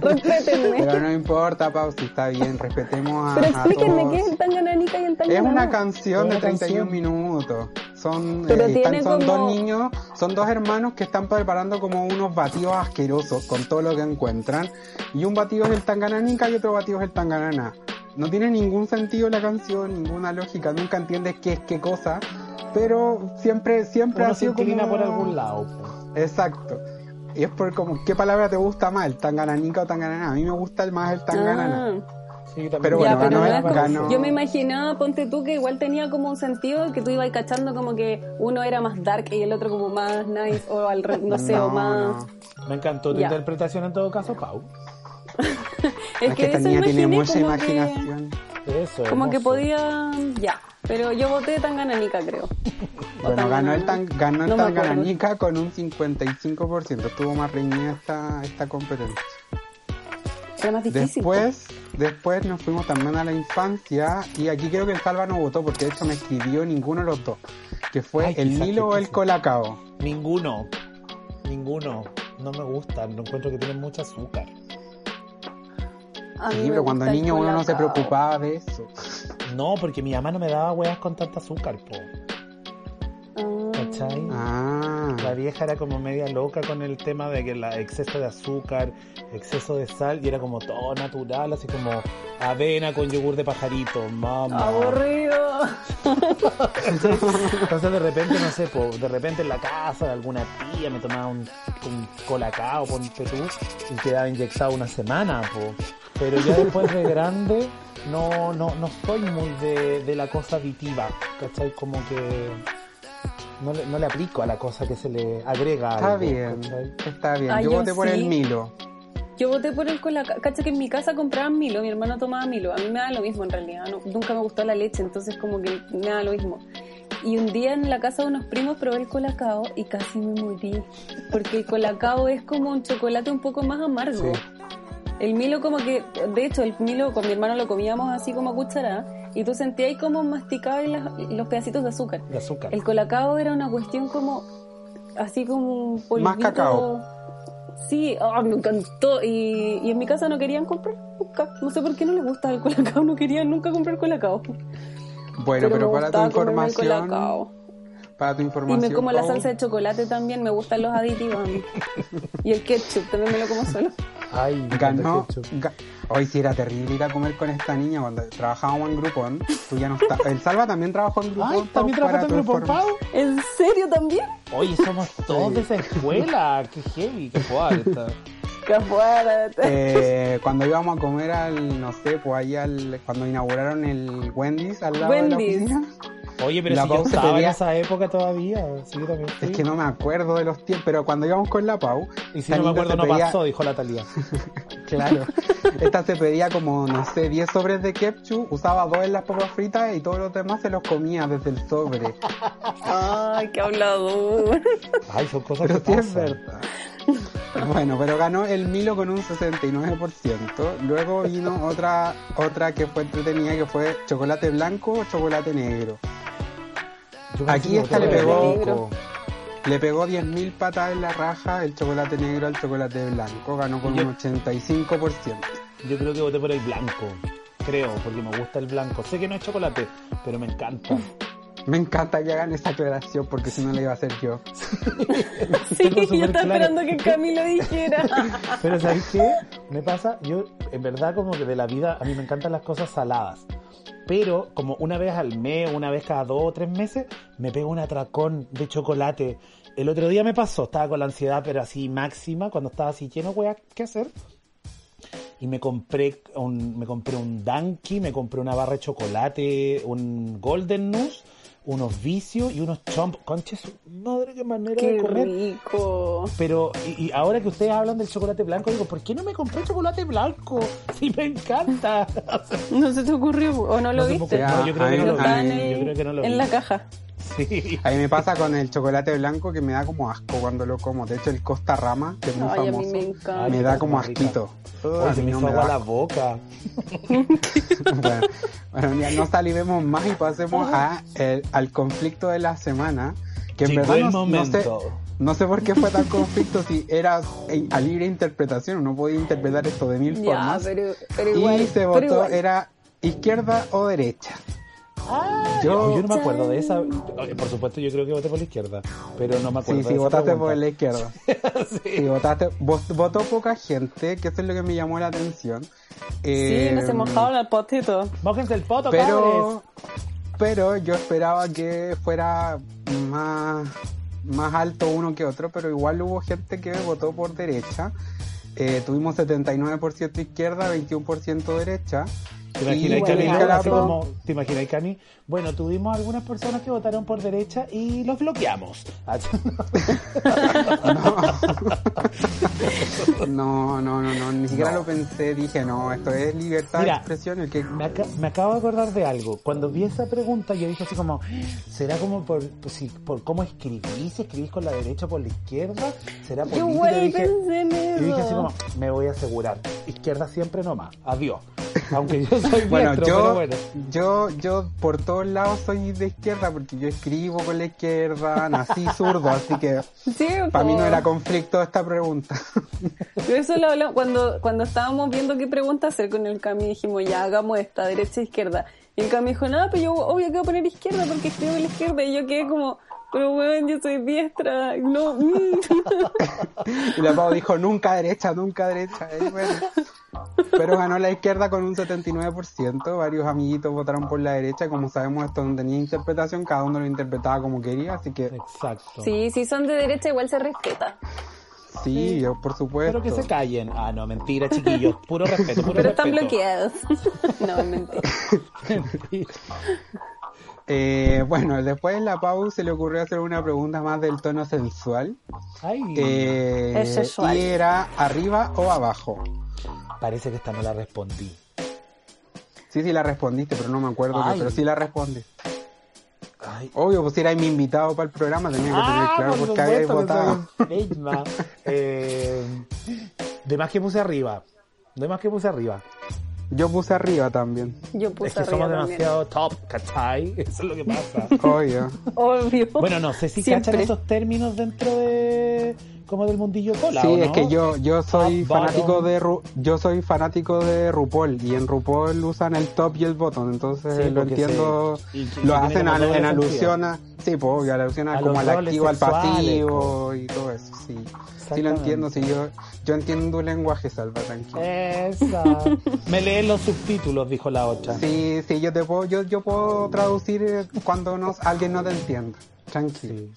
B: Respétenme.
A: Pero no importa, Pau, si está bien, respetemos a,
B: Pero explíquenme
A: todos.
B: qué es el Tangananica y el
A: Es
B: Tangananá.
A: una canción de
C: Una
A: 31
C: canción.
A: minutos. Son,
B: Pero
A: eh, están- son
B: como-
A: dos niños, son dos hermanos que están preparando como unos batidos asquerosos con todo lo que encuentran. Y un batido es el Tangananica y otro batido es el Tanganana. No tiene ningún sentido la canción, ninguna lógica, nunca entiendes qué es qué cosa. Pero siempre, siempre
C: Uno
A: ha
C: se
A: sido
C: inclina
A: como...
C: por algún lado. po.
A: Exacto. Y es por como, ¿qué palabra te gusta más? ¿El Tangananica o Tanganana? A mí me gusta el más el Tanganana.
B: Ah.
C: Sí.
A: Pero
B: ya,
A: bueno,
B: pero
A: ganó
B: no
A: el-
B: es como-
A: ganó-
B: yo me imaginaba, ponte tú, que igual tenía como un sentido que tú ibas cachando como que uno era más dark y el otro como más nice o al re- no sé, o más...
A: no.
C: Me encantó tu
B: Ya.
C: interpretación en todo caso, Pau.
B: Es,
A: Es
B: que,
A: que esta
B: eso
A: niña tiene mucha
B: como
A: imaginación.
C: Eso.
B: Que, como que podía... Ya, pero yo voté Tangananica, creo.
A: Bueno, ganó el, tan, ganó el
B: No
A: con un 55%. Estuvo más reñida esta, esta competencia.
B: Era más difícil.
A: Después, después nos fuimos también a la infancia. Y aquí creo que el Salva no votó porque de hecho me escribió ninguno de los dos. Que fue
C: Ay,
A: el Nilo o el. Colacao.
C: Ninguno. Ninguno. No me gustan. No encuentro que tienen mucho azúcar.
B: A mí
A: Sí, pero cuando
B: el
A: niño uno no se preocupaba de eso.
C: No, porque mi mamá no me daba huevas con tanta azúcar, po.
B: Ah.
C: ¿Cachai?
A: Ah.
C: La vieja era como media loca con el tema de que la exceso de azúcar, exceso de sal, y era como todo natural, así como avena con yogur de pajarito, mamá.
B: Aburrido.
C: Entonces de repente, no sé, po, de repente en la casa de alguna tía me tomaba un, un colacao, ponte tú, y quedaba inyectado una semana, po. Pero ya después de grande, no, no, no soy muy de, de la cosa aditiva, ¿cachai? Como que no le, no le aplico a la cosa que se le agrega
A: Está
C: algo,
A: bien,
C: ¿cachai?
A: está bien.
B: Ah,
A: yo
B: yo
A: voté por
B: sí.
A: el Milo.
B: Yo voté por el colacao. Cacha que en mi casa compraban Milo, mi hermano tomaba Milo. A mí me da lo mismo en realidad. no- nunca me gustó la leche, entonces como que me da lo mismo. Y un día en la casa de unos primos probé el colacao y casi me morí. Porque el colacao es como un chocolate un poco más amargo.
C: Sí.
B: El Milo como que, de hecho, el Milo con mi hermano lo comíamos así como a cucharada y tú sentías ahí como masticabas los pedacitos de azúcar.
C: De azúcar.
B: El colacao era una cuestión como, así como un polvito.
A: Más cacao.
B: Sí, me encantó. Y, y en mi casa no querían comprar nunca. No sé por qué no les gusta el colacao, no querían nunca comprar colacao.
A: Bueno, pero, para tu información, para tu
B: Y
A: información,
B: me como la salsa de chocolate también, me gustan los aditivos a mí. Y el ketchup también me lo como solo.
C: Ay,
A: ganó. ga- Hoy sí era terrible ir a comer con esta niña cuando trabajábamos en Groupon. Tú ya no estás. El Salva también trabajó en Groupon.
C: Ay, también trabajaste en Pau.
B: ¿En serio también?
C: Oye, somos todos de esa escuela. Qué heavy, qué fuerte.
B: Que afuera.
A: Eh, cuando íbamos a comer al, no sé, pues ahí al, cuando inauguraron el Wendy's al lado
B: Wendy's.
A: de la oficina.
C: Oye, pero
A: La
C: si yo
A: Pau se
C: estaba
A: pedía-
C: en esa época todavía. Sí, yo también fui.
A: Es que no me acuerdo de los tiempos, pero cuando íbamos con la Pau,
C: Y si no me acuerdo, no
A: pedía-
C: pasó, dijo la Talía.
A: Claro. Esta se pedía como, no sé, 10 sobres de ketchup, usaba dos en las papas fritas y todos los demás se los comía desde el sobre.
B: Ay, qué hablador.
C: Ay, son cosas
A: Pero
C: que
A: sí es
C: pasan.
A: verdad. Bueno, pero ganó el Milo con un 69%. Luego vino otra otra que fue entretenida que fue chocolate blanco o chocolate negro. Aquí esta le pegó-. Le pegó 10.000 patadas en la raja el chocolate negro al chocolate blanco. Ganó con
C: yo-
A: un 85%.
C: Yo creo que voté por el blanco. Creo, porque me gusta el blanco. Sé que no es chocolate, pero me encanta.
A: Me encanta que hagan esa aclaración porque si no le iba a hacer yo.
B: Sí, yo estaba
C: claro.
B: esperando que Camilo dijera.
C: Pero ¿sabes qué? Me pasa, yo en verdad como que de la vida, a mí me encantan las cosas saladas. Pero como una vez al mes, una vez cada dos o tres meses, me pego un atracón de chocolate. El otro día me pasó, estaba con la ansiedad pero así máxima, cuando estaba así lleno, weá, ¿qué hacer? Y me compré un, me compré un Dunky, me compré una barra de chocolate, un Golden Nuss, unos vicios y unos chomp. Conches, madre, qué manera de
B: Qué
C: comer.
B: rico.
C: Pero, y, y ahora que ustedes hablan del chocolate blanco, digo, ¿por qué no me compré chocolate blanco? Sí, me encanta.
B: ¿No se te ocurrió o no lo
C: No
B: viste?
C: ocurrió. No, yo creo
A: Ah,
C: que no lo vi.
B: ahí
C: Yo creo que no lo
B: en la caja.
C: Sí.
A: A mí me pasa con el chocolate blanco que me da como asco cuando lo como. De hecho, el Costa Rama, que es muy
B: Ay, a mí
A: famoso,
B: me encanta.
A: Da como asquito.
C: Ay,
A: A
C: se
A: mí
C: me
A: no
C: hizo
A: me
C: agua
A: da
C: la boca.
A: bueno, bueno, ya no salivemos más y pasemos a el- al conflicto de la semana. Que en
C: Llegó
A: verdad
C: el
A: no, no sé, no sé por qué fue tan conflicto si era eh, a libre interpretación, uno podía interpretar esto de mil
B: Ya,
A: formas.
B: pero, pero igual.
A: y se
B: pero
A: votó,
B: igual.
A: era izquierda o derecha.
C: Ay,
A: Yo-
C: yo, no me acuerdo de esa. Por supuesto, yo creo que voté por la izquierda, pero no me acuerdo
A: Sí,
C: de
A: sí,
C: esa
A: votaste por la izquierda. Sí, votaste, vot- votó poca gente, que eso es lo que me llamó la atención.
B: Sí,
A: Eh,
B: no se mojaron al potito.
C: Mójense el poto,
A: pero pero yo esperaba que fuera más más alto uno que otro pero igual hubo gente que votó por derecha Eh, tuvimos 79% izquierda 21% derecha
C: ¿Te
A: Carapo-
C: como, ¿Te Cami? Bueno, tuvimos algunas personas que votaron por derecha y los bloqueamos.
A: No no no no ni siquiera
C: No.
A: lo pensé dije no esto es libertad
C: Mira,
A: de expresión el que
C: Me, aca- me acabo de acordar de algo. Cuando vi esa pregunta, yo dije así como, ¿será como por, pues, si- por cómo escribís? Si escribís con la derecha o por la izquierda, ¿será
B: Yo
C: política?
B: igual
C: Y dije,
B: pensé en
C: y dije así
B: eso.
C: como, me voy a asegurar. Izquierda siempre nomás. Adiós. Aunque yo soy
A: Bueno,
C: diestro,
A: yo,
C: pero bueno.
A: yo, yo por todos lados soy de izquierda porque yo escribo con la izquierda, nací zurdo, así que
B: Sí,
A: para mí no era conflicto esta pregunta.
B: Pero eso lo hablamos cuando, cuando estábamos viendo qué pregunta hacer con el Cami, dijimos, ya hagamos esta, derecha e izquierda. Y el Cami dijo, nada, pero yo obvio que voy a poner izquierda porque escribo en la izquierda. Y yo quedé como, Pero weón, yo soy diestra. No. mm.
A: Y la Pau dijo, nunca derecha, nunca derecha. Y bueno. Pero ganó la izquierda con un 79%. Varios amiguitos votaron por la derecha. Como sabemos, esto no tenía interpretación. Cada uno lo interpretaba como quería. Así que
C: Exacto.
B: Sí, si son de derecha igual se respeta.
A: sí, yo por supuesto.
C: Pero que se callen. Ah, no, mentira, chiquillos. Puro respeto, puro
B: Pero están bloqueados. no, es mentira.
C: Mentira.
A: Eh, bueno, después la Pau se le ocurrió hacer una pregunta más del tono sensual.
C: Ay,
A: Eh,
B: Es sexual.
A: y era arriba o abajo.
C: Parece que esta no la respondí.
A: Sí, sí la respondiste, pero no me acuerdo. que- pero sí la respondí.
C: Ay.
A: Obvio, pues si era mi invitado para el programa, tenía que tener claro
C: Ah, por
A: porque había votado.
C: Eh, de más que puse arriba. De más que puse arriba.
A: Yo puse arriba también.
B: Yo puse
C: es que
B: arriba
C: somos
B: también.
C: demasiado top, ¿cachai? Eso es lo que pasa.
A: Obvio.
B: Obvio.
C: Bueno, no sé si
B: Siempre.
C: cachan esos términos dentro de como del mundillo cola,
A: Sí,
C: ¿o no?
A: es que yo yo soy
C: Top,
A: fanático
C: bottom.
A: de Ru- yo soy fanático de RuPaul y en RuPaul usan el top y el bottom, entonces
C: Sí,
A: lo entiendo.
C: se- y- y
A: lo hacen en alusión a sí, pues obvio, alusión a,
C: A
A: como al activo, al pasivo y todo eso, sí. Sí lo entiendo, sí yo yo entiendo tu lenguaje, Salva, tranquilo.
C: Esa. Me leen los subtítulos, dijo la otra.
A: Sí, sí, yo te puedo yo yo puedo traducir cuando no, alguien no te entienda. Tranquilo.
C: Sí.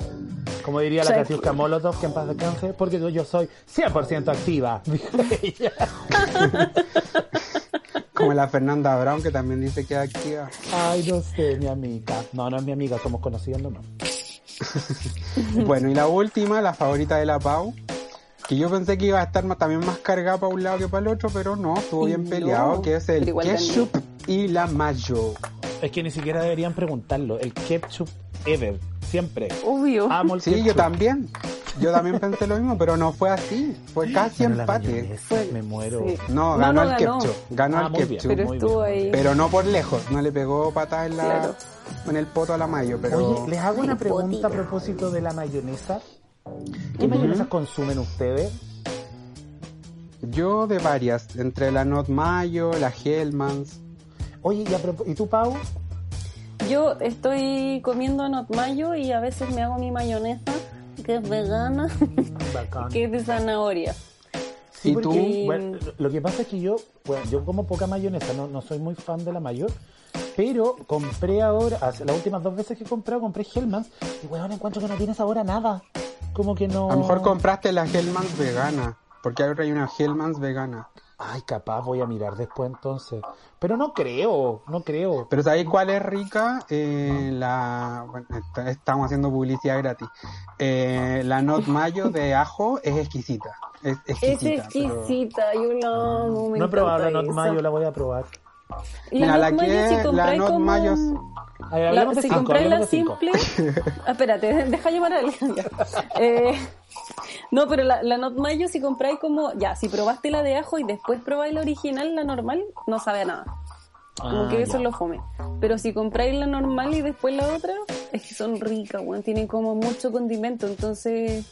C: Como diría la
B: Sí.
C: Katiuska Molotov, que en paz descanse, porque yo, soy 100% activa.
A: Como la Fernanda Brown que también dice que es activa.
C: Ay, no sé, mi amiga. No, no es mi amiga, somos conocidos nomás.
A: Bueno, y la última, la favorita de la Pau, que yo pensé que iba a estar más- también más cargada para un lado que para el otro, pero no, estuvo bien
B: no,
A: peleado, que es el ketchup y la mayo.
C: Es que ni siquiera deberían preguntarlo. El ketchup ever, siempre.
B: Obvio.
C: Amo el
A: Sí,
C: ketchup.
A: yo también. Yo también pensé lo mismo, pero no fue así. Fue casi empate.
C: mayonesa,
B: Fue-
C: Me muero.
B: sí.
A: No,
B: No,
A: ganó
B: no
A: el
B: ganó.
A: ketchup. Ganó
C: Ah,
A: el
C: bien.
A: ketchup.
B: Pero estuvo ahí.
A: no por lejos, no le pegó patada en la
B: Claro.
A: en el poto a la mayo, pero
C: Oye, les hago una pregunta a propósito de la mayonesa. ¿Qué mayonesas consumen ustedes?
A: yo de varias, entre la Not Mayo, la Hellmans.
C: Oye, y, a ¿y tú, Pau?
B: Yo estoy comiendo not mayo y a veces me hago mi mayonesa, que es vegana,
C: Bacán.
B: que es de zanahoria.
C: Sí,
A: ¿Y
C: porque,
B: tú?
C: bueno, lo que pasa es que yo, bueno, yo como poca mayonesa, no, no soy muy fan de la mayor, pero compré ahora, hace- las últimas dos veces que he comprado, compré Hellmann's y weón, encuentro que no tiene sabor a nada. Como que no...
A: A lo mejor compraste la Hellmans vegana, porque ahora hay una Hellmans vegana.
C: Ay, capaz voy a mirar después entonces. Pero no creo, no creo.
A: Pero ¿sabéis cuál es rica? Eh, la bueno, esta- estamos haciendo publicidad gratis. Eh, la Not Mayo de ajo es exquisita. Es
B: Es
A: exquisita. pero-
B: exquisita, yo la amo, me
C: no he probado la Not. Mayo, la voy a probar.
B: La
A: Mira, la
B: Not Mayo,
A: que-
B: si
A: la Not
B: como...
A: Mayo-
C: A ver,
B: La- si compráis la simple... Ah, espérate, deja llamar a alguien. Eh, no, pero la, la Not Mayo, si compráis como... Ya, si probaste la de ajo y después probáis la original, la normal, no sabe a nada. Como
C: Ah,
B: que eso
C: ya.
B: lo fome. Pero si compráis la normal y después la otra, es que son ricas, weón. Tienen como mucho condimento, entonces...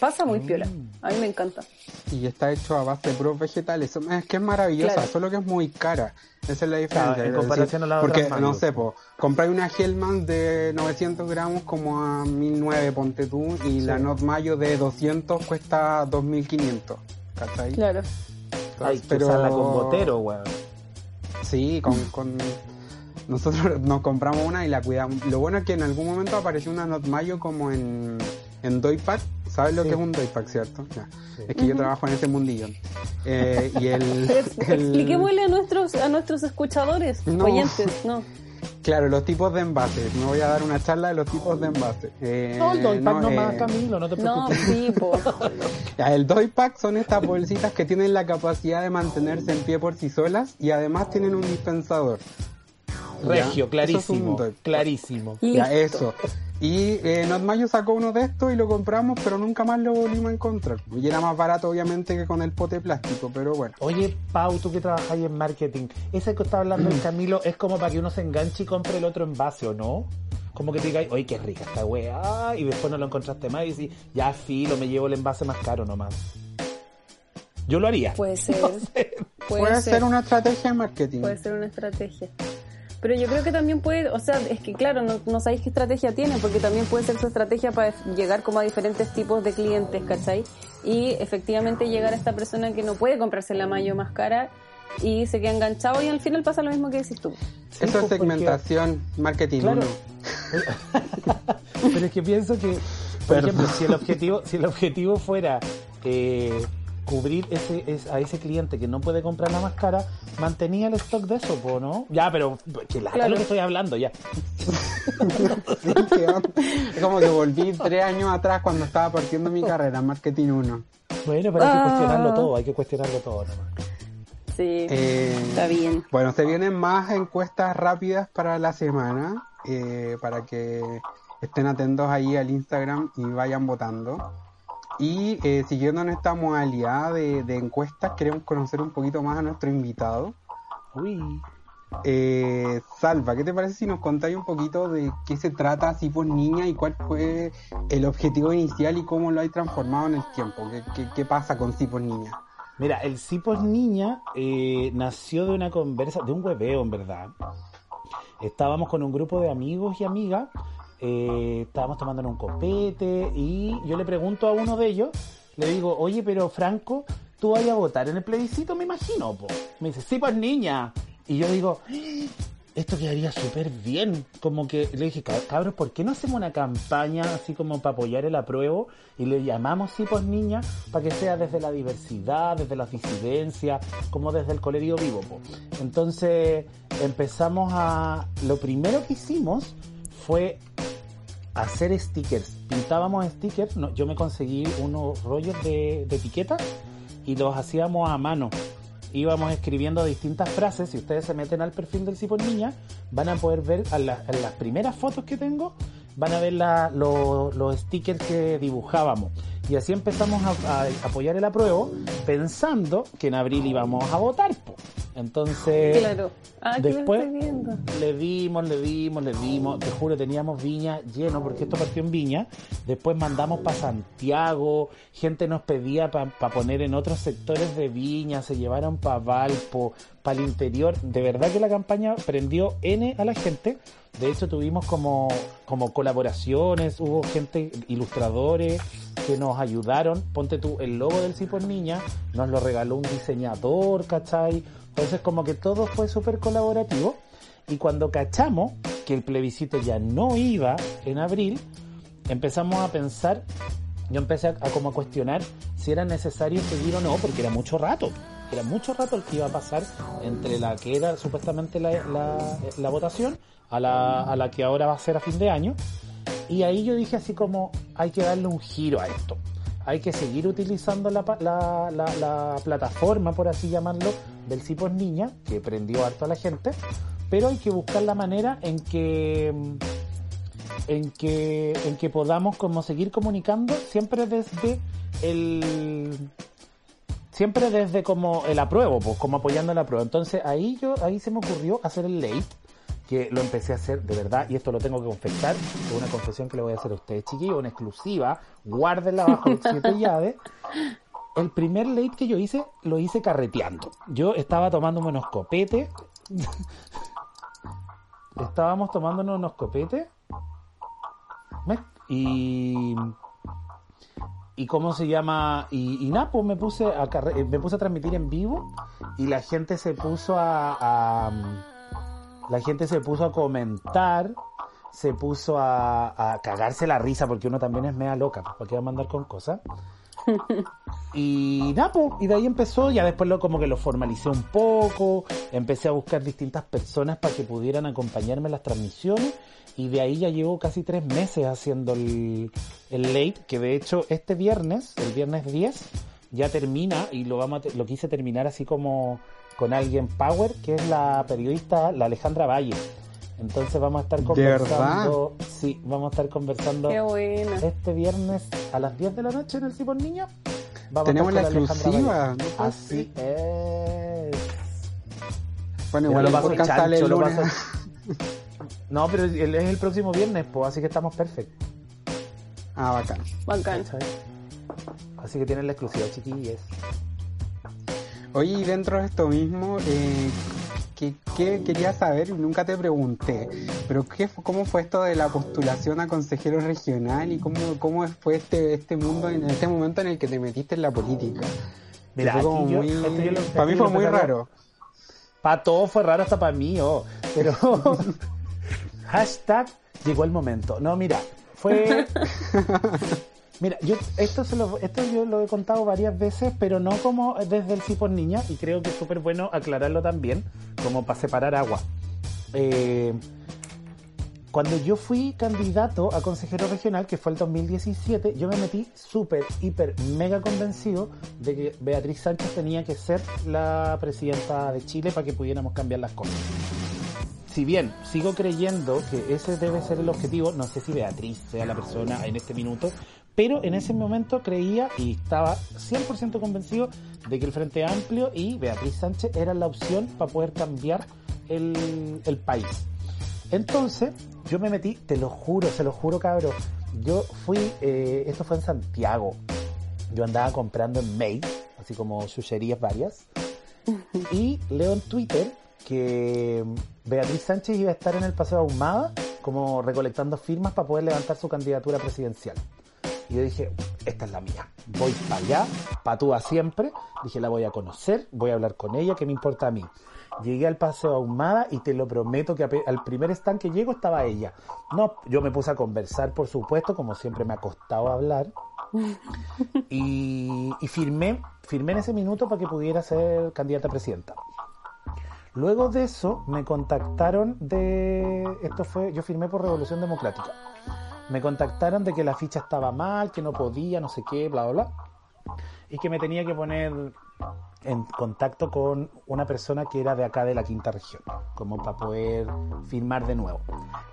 B: Pasa muy piola.
C: Mm.
B: A mí me encanta.
A: Y está hecho a base de puros vegetales. Es que es maravillosa,
B: Claro.
A: solo que es muy cara. Esa es la diferencia.
C: Claro, en comparación a las
A: Porque, no sé, po, compráis una Hellmans de 900 gramos como a 1009, ponte tú, y la Not Mayo de 200 cuesta 2500. ¿Cachai?
B: Claro.
C: Hay que
A: Pero-
C: usarla con botero, weón.
A: Sí, con, con... Nosotros nos compramos una y la cuidamos. Lo bueno es que en algún momento apareció una Not Mayo como en, en Doypack. ¿Sabes lo
C: Sí.
A: que es un Doypack, cierto? Ya.
C: Sí.
A: Es que yo trabajo en ese mundillo. Eh, y el,
B: Ex-
A: el-
B: Expliquémosle a nuestros, a nuestros escuchadores,
A: No.
B: oyentes, ¿no?
A: Claro, los tipos de envases. Me voy a dar una charla de los tipos de envases. Eh,
C: No, el doypack
A: no,
C: nomás,
A: eh,
C: Camilo, no te
B: No,
C: preocupes.
B: sí, po.
A: ya, el Doypack son estas bolsitas que tienen la capacidad de mantenerse en pie por sí solas y además tienen un dispensador. Ya,
C: Regio,
A: eso es un
C: clarísimo, clarísimo.
A: Ya, eso. Y eh, Notmayo sacó uno de estos y lo compramos, pero nunca más lo volvimos a encontrar. Y era más barato, obviamente, que con el pote plástico, pero bueno.
C: Oye, Pau, tú que trabajas ahí en marketing, ese que está hablando el Camilo es como para que uno se enganche y compre el otro envase, ¿o no? Como que te diga, oye, qué rica esta weá, y después no lo encontraste más y decís, ya filo, me llevo el envase más caro nomás. Yo lo haría.
B: Puede ser. Puede,
A: Puede
B: ser.
A: ser una estrategia de marketing.
B: Puede ser una estrategia. Pero yo creo que también puede, o sea, es que claro, no, no sabéis qué estrategia tiene, porque también puede ser su estrategia para llegar como a diferentes tipos de clientes, ¿cachai? Y efectivamente llegar a esta persona que no puede comprarse la mayo más cara y se queda enganchado y al final pasa lo mismo que decís tú.
A: Eso es
C: pues,
A: segmentación, marketing
C: Claro. Pero es que pienso que, por
A: Perdón.
C: ejemplo, si el objetivo, si el objetivo fuera eh, cubrir ese, es- a ese cliente que no puede comprar la más cara, mantenía el stock de eso, po, ¿no? Ya, pero que la
B: Claro.
C: lo que estoy hablando ya.
A: Sí, qué onda. Es como que volví tres años atrás cuando estaba partiendo mi carrera en marketing 1.
C: Bueno, pero hay que
B: Ah.
C: cuestionarlo todo, hay que cuestionarlo todo nomás.
B: Sí,
A: Eh,
B: está bien.
A: Bueno, se vienen más encuestas rápidas para la semana, eh, para que estén atentos ahí al Instagram y vayan votando. Y eh, siguiendo en esta modalidad de, de encuestas, queremos conocer un poquito más a nuestro invitado.
C: Uy.
A: Eh, Salva, ¿qué te parece si nos contáis un poquito de qué se trata Cipos Niña y cuál fue el objetivo inicial y cómo lo hay transformado en el tiempo? ¿Qué, qué, qué pasa con Cipos Niña?
C: Mira, el Cipos Niña eh, nació de una conversa, de un hueveo en verdad. Estábamos con un grupo de amigos y amigas, eh, estábamos tomando un copete y yo le pregunto a uno de ellos, le digo, oye, pero Franco, tú vas a votar en el plebiscito, me imagino, po. Me dice, sí, pues niña. Y yo digo, "Ah, esto quedaría súper bien. Como que le dije, "Cab- cabros, ¿por qué no hacemos una campaña así como para apoyar el apruebo y le llamamos sí pues niña para que sea desde la diversidad, desde la disidencia, como desde el colegio vivo? po?". Entonces empezamos a... Lo primero que hicimos fue hacer stickers. Pintábamos stickers, no, yo me conseguí unos rollos de, de etiqueta y los hacíamos a mano. Íbamos escribiendo distintas frases. Si ustedes se meten al perfil del Cipo Niña, van a poder ver en las primeras fotos que tengo, van a ver la- lo- los stickers que dibujábamos. Y así empezamos a, a apoyar el apruebo, pensando que en abril íbamos a votar. po. Entonces,
B: Claro. Ah,
C: después- le dimos, le dimos, le dimos. Te juro, teníamos Viña lleno porque esto partió en Viña. Después mandamos para Santiago. Gente nos pedía para poner en otros sectores de Viña. Se llevaron para Valpo, para el interior. De verdad que la campaña prendió N a la gente. De hecho, tuvimos como, como colaboraciones. Hubo gente, ilustradores que nos ayudaron. Ponte tú, el logo del Cipo Niña nos lo regaló un diseñador, ¿cachai? Entonces como que todo fue súper colaborativo y cuando cachamos que el plebiscito ya no iba en abril, empezamos a pensar, yo empecé a, a como a cuestionar si era necesario seguir o no, porque era mucho rato, era mucho rato el que iba a pasar entre la que era supuestamente la, la- la votación a la, a la que ahora va a ser a fin de año. Y ahí yo dije así como hay que darle un giro a esto. Hay que seguir utilizando la, la, la- la plataforma, por así llamarlo, del Cipos Niña, que prendió harto a la gente, pero hay que buscar la manera en que en que en que podamos como seguir comunicando siempre desde el siempre desde como el apruebo, pues como apoyando el apruebo. Entonces ahí yo ahí se me ocurrió hacer el late que lo empecé a hacer de verdad, y esto lo tengo que confesar, es una confesión que le voy a hacer a ustedes, chiquillos, una exclusiva, guárdenla bajo siete llaves. El primer late que yo hice, lo hice carreteando. Yo estaba tomándome unos copetes. Estábamos tomándonos unos copetes. ¿Ves? Y. Y cómo se llama. Y, y nada, pues me puse a eh, me puse a transmitir en vivo. Y la gente se puso a- a la gente se puso a comentar, se puso a, a cagarse la risa, porque uno también es mea loca, pues, ¿para qué va a mandar con cosas? Y nada, pues, y de ahí empezó, ya después lo, como que lo formalicé un poco, empecé a buscar distintas personas para que pudieran acompañarme en las transmisiones, y de ahí ya llevo casi tres meses haciendo el, el late, que de hecho este viernes, el viernes 10, ya termina, y lo, vamos a lo quise terminar así como con alguien power, que es la periodista, la Alejandra Valle. Entonces vamos a estar conversando, sí, vamos a estar conversando
B: Qué buena.
C: este viernes a las 10 de la noche en el Cipor Niña. Vamos a
A: Tenemos la
C: estar con Alejandra
A: exclusiva.
C: Así es.
A: Bueno, igual
C: lo paso chancho, lo
A: lunes.
C: paso- No, pero el- es el próximo viernes, pues, así que estamos perfectos.
A: Ah, bacán.
B: Bacán.
C: Así que tienen la exclusiva, chiquillos.
A: Oye, y dentro de esto mismo, eh, que, que quería saber y nunca te pregunté, pero ¿qué, ¿cómo fue esto de la postulación a consejero regional y cómo, cómo fue este, este mundo, en este momento en el que te metiste en la política?
C: Mira,
A: como
C: aquí yo-
A: muy-
C: esto yo lo-
A: para mí fue muy raro.
C: Para todo fue raro hasta para mí, oh. Pero hashtag llegó el momento. No, mira, fue. Mira, yo esto se lo, esto yo lo he contado varias veces, pero no como desde el por niña, y creo que es súper bueno aclararlo también, como para separar agua. Eh, cuando yo fui candidato a consejero regional, que fue el 2017, yo me metí súper, hiper, mega convencido de que Beatriz Sánchez tenía que ser la presidenta de Chile para que pudiéramos cambiar las cosas. Si bien sigo creyendo que ese debe ser el objetivo, no sé si Beatriz sea la persona en este minuto, pero en ese momento creía y estaba 100% convencido de que el Frente Amplio y Beatriz Sánchez eran la opción para poder cambiar el, el país. Entonces, yo me metí, te lo juro, se lo juro, cabrón. Yo fui, eh, esto fue en Santiago. Yo andaba comprando en May, así como chucherías varias. Y leo en Twitter que Beatriz Sánchez iba a estar en el Paseo Ahumada, como recolectando firmas para poder levantar su candidatura presidencial. Y yo dije, esta es la mía. Voy para allá, patúa siempre. Dije, la voy a conocer, voy a hablar con ella, ¿qué me importa a mí? Llegué al Paseo Ahumada y te lo prometo que al primer stand que llego estaba ella. No, yo me puse a conversar, por supuesto, como siempre me ha costado hablar. Y, y firmé, firmé en ese minuto para que pudiera ser candidata a presidenta. Luego de eso me contactaron de... Esto fue, yo firmé por Revolución Democrática. Me contactaron de que la ficha estaba mal, que no podía, no sé qué, bla, bla, bla. Y que me tenía que poner en contacto con una persona que era de acá de la quinta región, como para poder firmar de nuevo.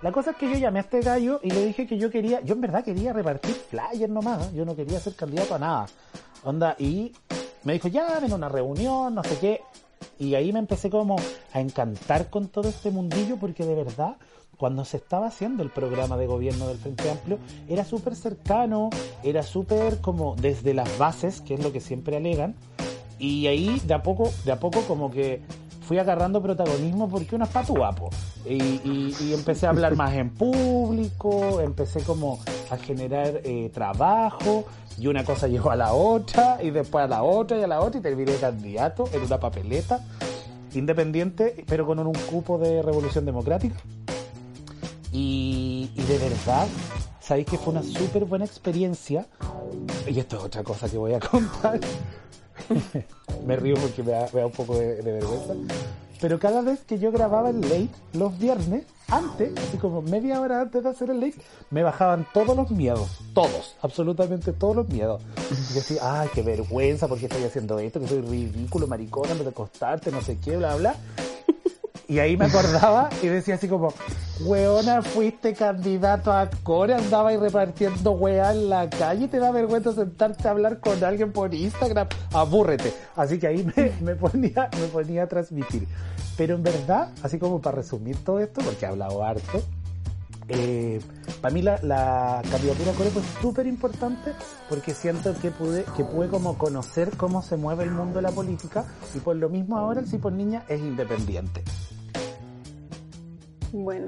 C: La cosa es que yo llamé a este gallo y le dije que yo quería, yo en verdad quería repartir flyers nomás, ¿eh? yo no quería ser candidato a nada. Onda, y me dijo, ya, ven a una reunión, no sé qué. Y ahí me empecé como a encantar con todo este mundillo porque de verdad, cuando se estaba haciendo el programa de gobierno del Frente Amplio, era súper cercano, era súper como desde las bases, que es lo que siempre alegan, y ahí de a poco, de a poco como que fui agarrando protagonismo porque uno es patuapo. Y, y, y empecé a hablar más en público, empecé como a generar eh, trabajo, y una cosa llegó a la otra, y después a la otra y a la otra, y terminé candidato en una papeleta independiente, pero con un cupo de Revolución Democrática. Y, de verdad, sabéis que fue una súper buena experiencia. Y esto es otra cosa que voy a contar. me río porque me da, me un poco de, vergüenza. Pero cada vez que yo grababa el late los viernes, antes, así como media hora antes de hacer el late, me bajaban todos los miedos. Todos, absolutamente todos los miedos. Y yo decía, ay, qué vergüenza, porque estoy haciendo esto? Que soy ridículo, maricón, antes de acostarte, no sé qué, bla, bla. Y ahí me acordaba y decía así como, weona, fuiste candidato a core, andaba ahí repartiendo weá en la calle, te da vergüenza sentarte a hablar con alguien por Instagram, abúrrete. Así que ahí me, me ponía, me ponía a transmitir. Pero en verdad, así como para resumir todo esto, porque he hablado harto, eh, para mí la, candidatura a core fue súper importante porque siento que pude, que pude como conocer cómo se mueve el mundo de la política y por lo mismo ahora el por Niña es independiente.
B: Bueno.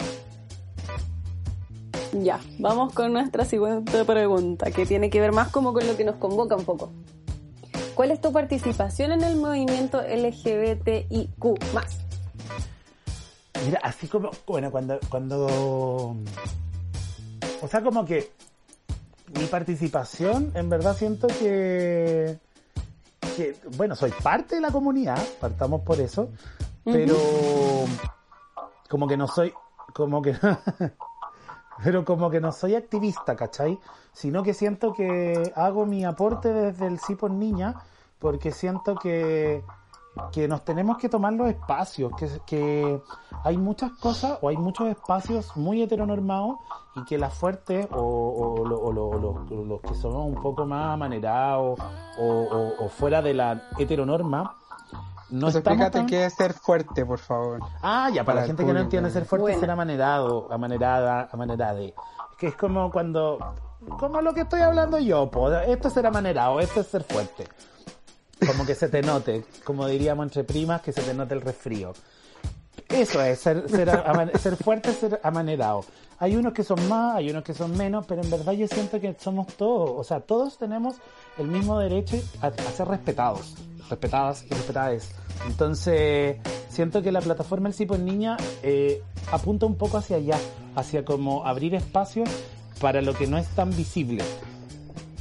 B: Ya, vamos con nuestra siguiente pregunta, que tiene que ver más como con lo que nos convoca un poco. ¿Cuál es tu participación en el movimiento LGBTIQ+.
C: Mira, así como, bueno, cuando, cuando, o sea, como que mi participación, en verdad siento que, que, bueno, soy parte de la comunidad, partamos por eso, pero como que no soy, como que, pero como que no soy activista, ¿cachai? Sino que siento que hago mi aporte desde el sí por niña, porque siento que que nos tenemos que tomar los espacios, que, que hay muchas cosas o hay muchos espacios muy heteronormados y que las fuertes o, o, o o lo- o los que son un poco más amanerados o fuera de la heteronorma, no
A: Pues explícate
C: tan-
A: qué es ser fuerte, por favor.
C: Ah, ya, para,
A: Para
C: la gente que no entiende ser fuerte
B: Buena.
C: ser amanerado, amanerada, amanerade. Que es como cuando, como lo que estoy hablando yo, po, esto es ser amanerado, esto es ser fuerte. Como que se te note, como diríamos entre primas, que se te note el resfrío. Eso es, ser, ser, ser fuerte, ser amanerado. Hay unos que son más, hay unos que son menos, pero en verdad yo siento que somos todos, o sea, todos tenemos el mismo derecho a, a ser respetados, respetadas y respetadas. Entonces, siento que la plataforma El Cipo en Niña eh, apunta un poco hacia allá, hacia como abrir espacios para lo que no es tan visible.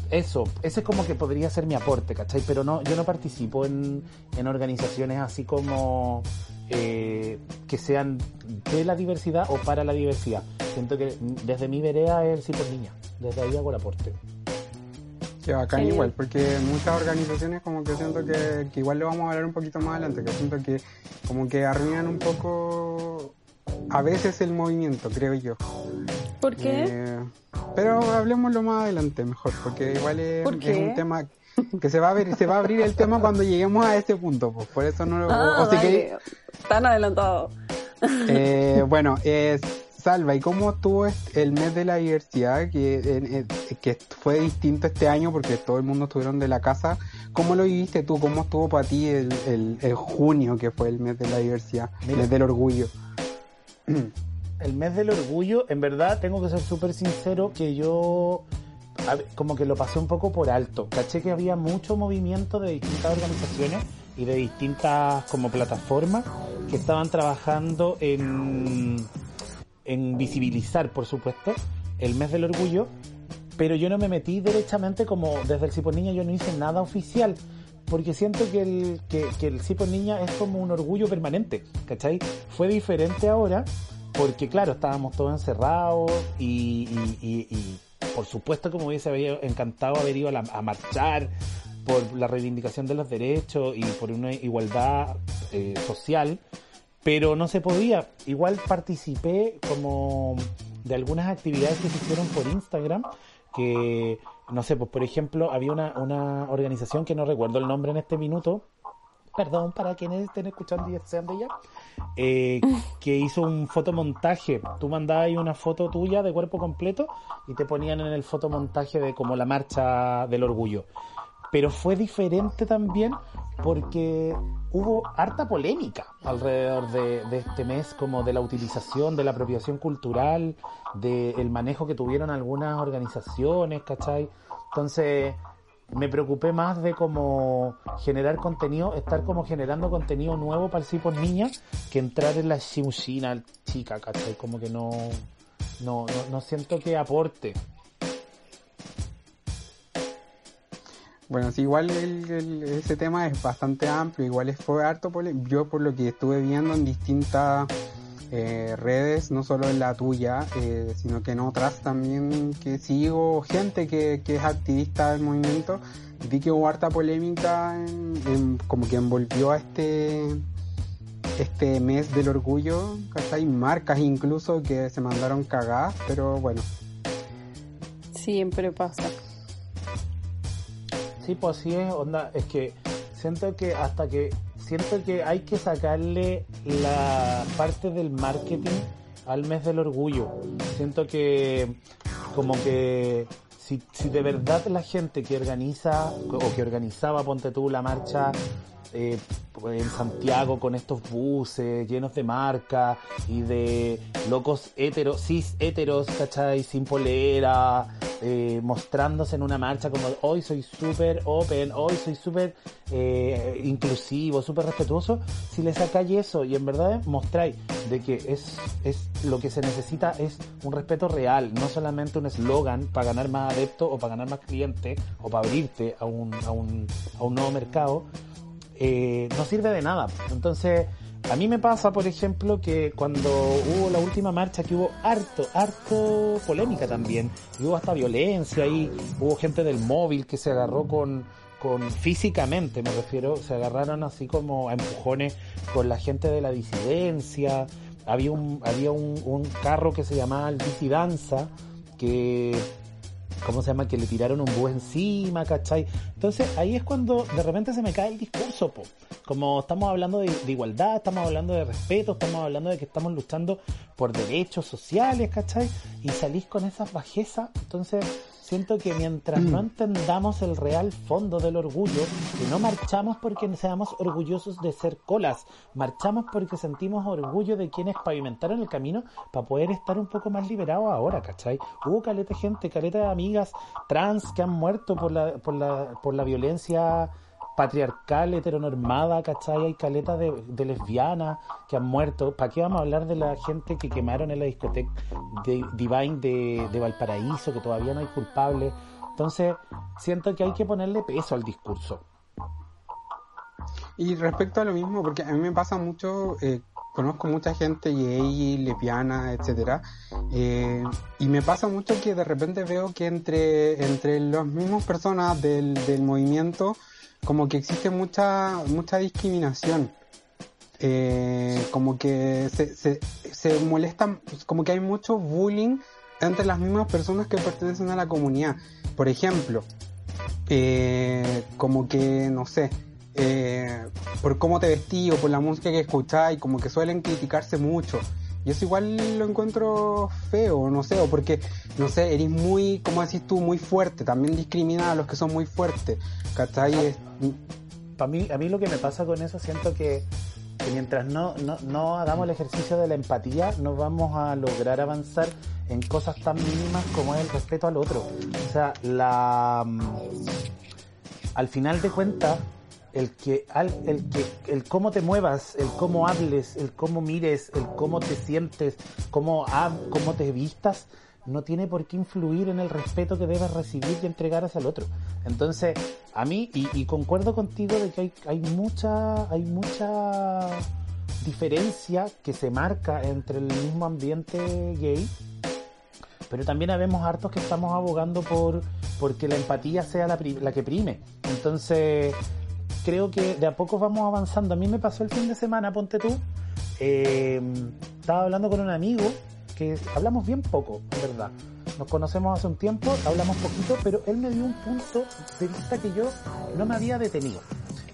C: Eso, ese es como que podría ser mi aporte, ¿cachai? Pero no, yo no participo en, en organizaciones así como eh, que sean de la diversidad o para la diversidad. Siento que desde mi vereda es el sí por niña, desde ahí hago el aporte.
A: Que bacán
B: Genial.
A: igual, porque muchas organizaciones como que siento que, que igual lo vamos a hablar un poquito más adelante, que siento que como que arruinan un poco a veces el movimiento, creo yo.
B: ¿Por qué?
A: Eh, pero hablemoslo más adelante mejor, porque igual es,
B: ¿Por
A: es un tema que se va a abrir, se va a abrir el tema cuando lleguemos a ese punto, pues por eso no lo...
B: Ah,
A: o si queréis-.
B: Tan adelantado.
A: Eh, bueno, eh, Salva, ¿y cómo estuvo est- el mes de la diversidad que, que fue distinto este año porque todo el mundo estuvieron de la casa? ¿Cómo lo viviste tú? ¿Cómo estuvo para ti el, el, el junio que fue el mes de la diversidad,
C: Mira.
A: mes del orgullo?
C: El mes del orgullo, en verdad, tengo que ser súper sincero que yo como que lo pasé un poco por alto. Caché que había mucho movimiento de distintas organizaciones y de distintas como plataformas que estaban trabajando en, en visibilizar, por supuesto, el mes del orgullo, pero yo no me metí derechamente como desde el Cipo Niña, yo no hice nada oficial. Porque siento que el, que, que el Cipo Niña es como un orgullo permanente, ¿cachai? Fue diferente ahora, porque claro, estábamos todos encerrados y, por supuesto me hubiese encantado haber ido a, la- a marchar por la reivindicación de los derechos y por una igualdad eh, social, pero no se podía. Igual participé como de algunas actividades que se hicieron por Instagram, que, no sé, pues por ejemplo, había una, una organización que no recuerdo el nombre en este minuto, perdón para quienes estén escuchando y sean de ella, eh, que hizo un fotomontaje. Tú mandabas ahí una foto tuya de cuerpo completo y te ponían en el fotomontaje de como la marcha del orgullo. Pero fue diferente también porque hubo harta polémica alrededor de, de este mes, como de la utilización, de la apropiación cultural, del manejo que tuvieron algunas organizaciones, ¿cachai? Entonces, me preocupé más de como generar contenido, estar como generando contenido nuevo para el sí por niña, que entrar en la chimuchina chica, ¿cachai? Como que no, no, no, no siento que aporte.
A: Bueno, sí, igual el- ese tema es bastante amplio, igual fue harto pole- Yo por lo que estuve viendo en distintas eh, redes, no solo en la tuya, eh, sino que en otras también que sigo gente que, que es activista del movimiento, vi que hubo harta polémica en- como que envolvió a este este mes del orgullo, hay marcas incluso que se mandaron cagadas, pero bueno,
B: Siempre pasa.
C: Sí, pues así es, onda, es que siento que hasta que siento que hay que sacarle la parte del marketing al mes del orgullo. Siento que como que si, si de verdad la gente que organiza o que organizaba, ponte tú, la marcha eh, en Santiago con estos buses llenos de marca y de locos heteros, cis heteros, ¿cachai? Sin polera, eh, mostrándose en una marcha como hoy soy súper open, hoy soy súper eh, inclusivo, súper respetuoso. Si le sacáis eso y en verdad mostráis de que es, es lo que se necesita es un respeto real, no solamente un eslogan para ganar más adeptos o para ganar más clientes o para abrirte a un, a un, a un nuevo mercado, eh, no sirve de nada. Entonces, a mí me pasa, por ejemplo, que cuando hubo la última marcha, que hubo harto, harto polémica también, y hubo hasta violencia y hubo gente del móvil que se agarró con, con físicamente, me refiero, se agarraron así como a empujones con la gente de la disidencia. Había un, había un, carro que se llamaba Disidanza, que ¿cómo se llama? Que le tiraron un búho encima, ¿cachai? Entonces ahí es cuando de repente se me cae el discurso, po. Como estamos hablando de, de igualdad, estamos hablando de respeto, estamos hablando de que estamos luchando por derechos sociales, ¿cachai? Y salís con esas bajezas, entonces siento que mientras no entendamos el real fondo del orgullo, que no marchamos porque seamos orgullosos de ser colas, marchamos porque sentimos orgullo de quienes pavimentaron el camino para poder estar un poco más liberados ahora, ¿cachai? Hubo caleta de gente, caleta de amigas trans que han muerto por la, por la, por la violencia patriarcal, heteronormada, ¿cachai? Hay caletas de, de lesbianas que han muerto. ¿Para qué vamos a hablar de la gente que quemaron en la discoteca de Divine de, de Valparaíso, que todavía no hay culpables? Entonces, siento que hay que ponerle peso al discurso.
A: Y respecto a lo mismo, porque a mí me pasa mucho, eh, conozco mucha gente gay, lesbiana, etcétera, eh, y me pasa mucho que de repente veo que entre, entre las mismas personas del, del movimiento como que existe mucha, mucha discriminación. Eh, como que se, se, se molestan, como que hay mucho bullying entre las mismas personas que pertenecen a la comunidad. Por ejemplo, eh, como que, no sé, eh, por cómo te vestí o por la música que escucháis, como que suelen criticarse mucho. Y eso igual lo encuentro feo, no sé, o porque, no sé, eres muy, como decís tú, muy fuerte, también discrimina a los que son muy fuertes, ¿cachai?
C: Para mí, a mí lo que me pasa con eso, siento que, que mientras no, no, no hagamos el ejercicio de la empatía, no vamos a lograr avanzar en cosas tan mínimas como es el respeto al otro. O sea, la, mm, al final de cuentas, el que, el que, el cómo te muevas, el cómo hables, el cómo mires, el cómo te sientes, cómo, cómo te vistas, no tiene por qué influir en el respeto que debes recibir y entregar hacia el otro. Entonces, a mí, y, y concuerdo contigo de que hay, hay mucha, hay mucha diferencia que se marca entre el mismo ambiente gay, pero también habemos hartos que estamos abogando por porque la empatía sea la, la que prime. Entonces, creo que de a poco vamos avanzando. A mí me pasó el fin de semana, ponte tú, eh, estaba hablando con un amigo que hablamos bien poco, en verdad. Nos conocemos hace un tiempo, hablamos poquito, pero él me dio un punto de vista que yo no me había detenido.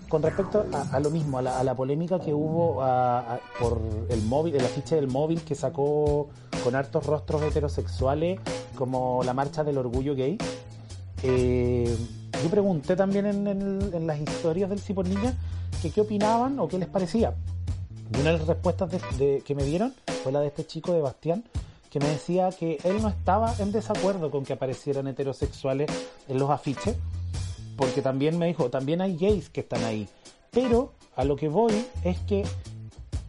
C: Con respecto a, a lo mismo, a la, polémica que hubo por el móvil, el afiche del móvil que sacó con hartos rostros heterosexuales, como la marcha del orgullo gay. Eh, yo pregunté también en, las historias del Cipor que qué opinaban o qué les parecía. Y una de las respuestas que me dieron fue la de este chico de Bastián, que me decía que él no estaba en desacuerdo con que aparecieran heterosexuales en los afiches, porque también me dijo, también hay gays que están ahí. Pero a lo que voy es que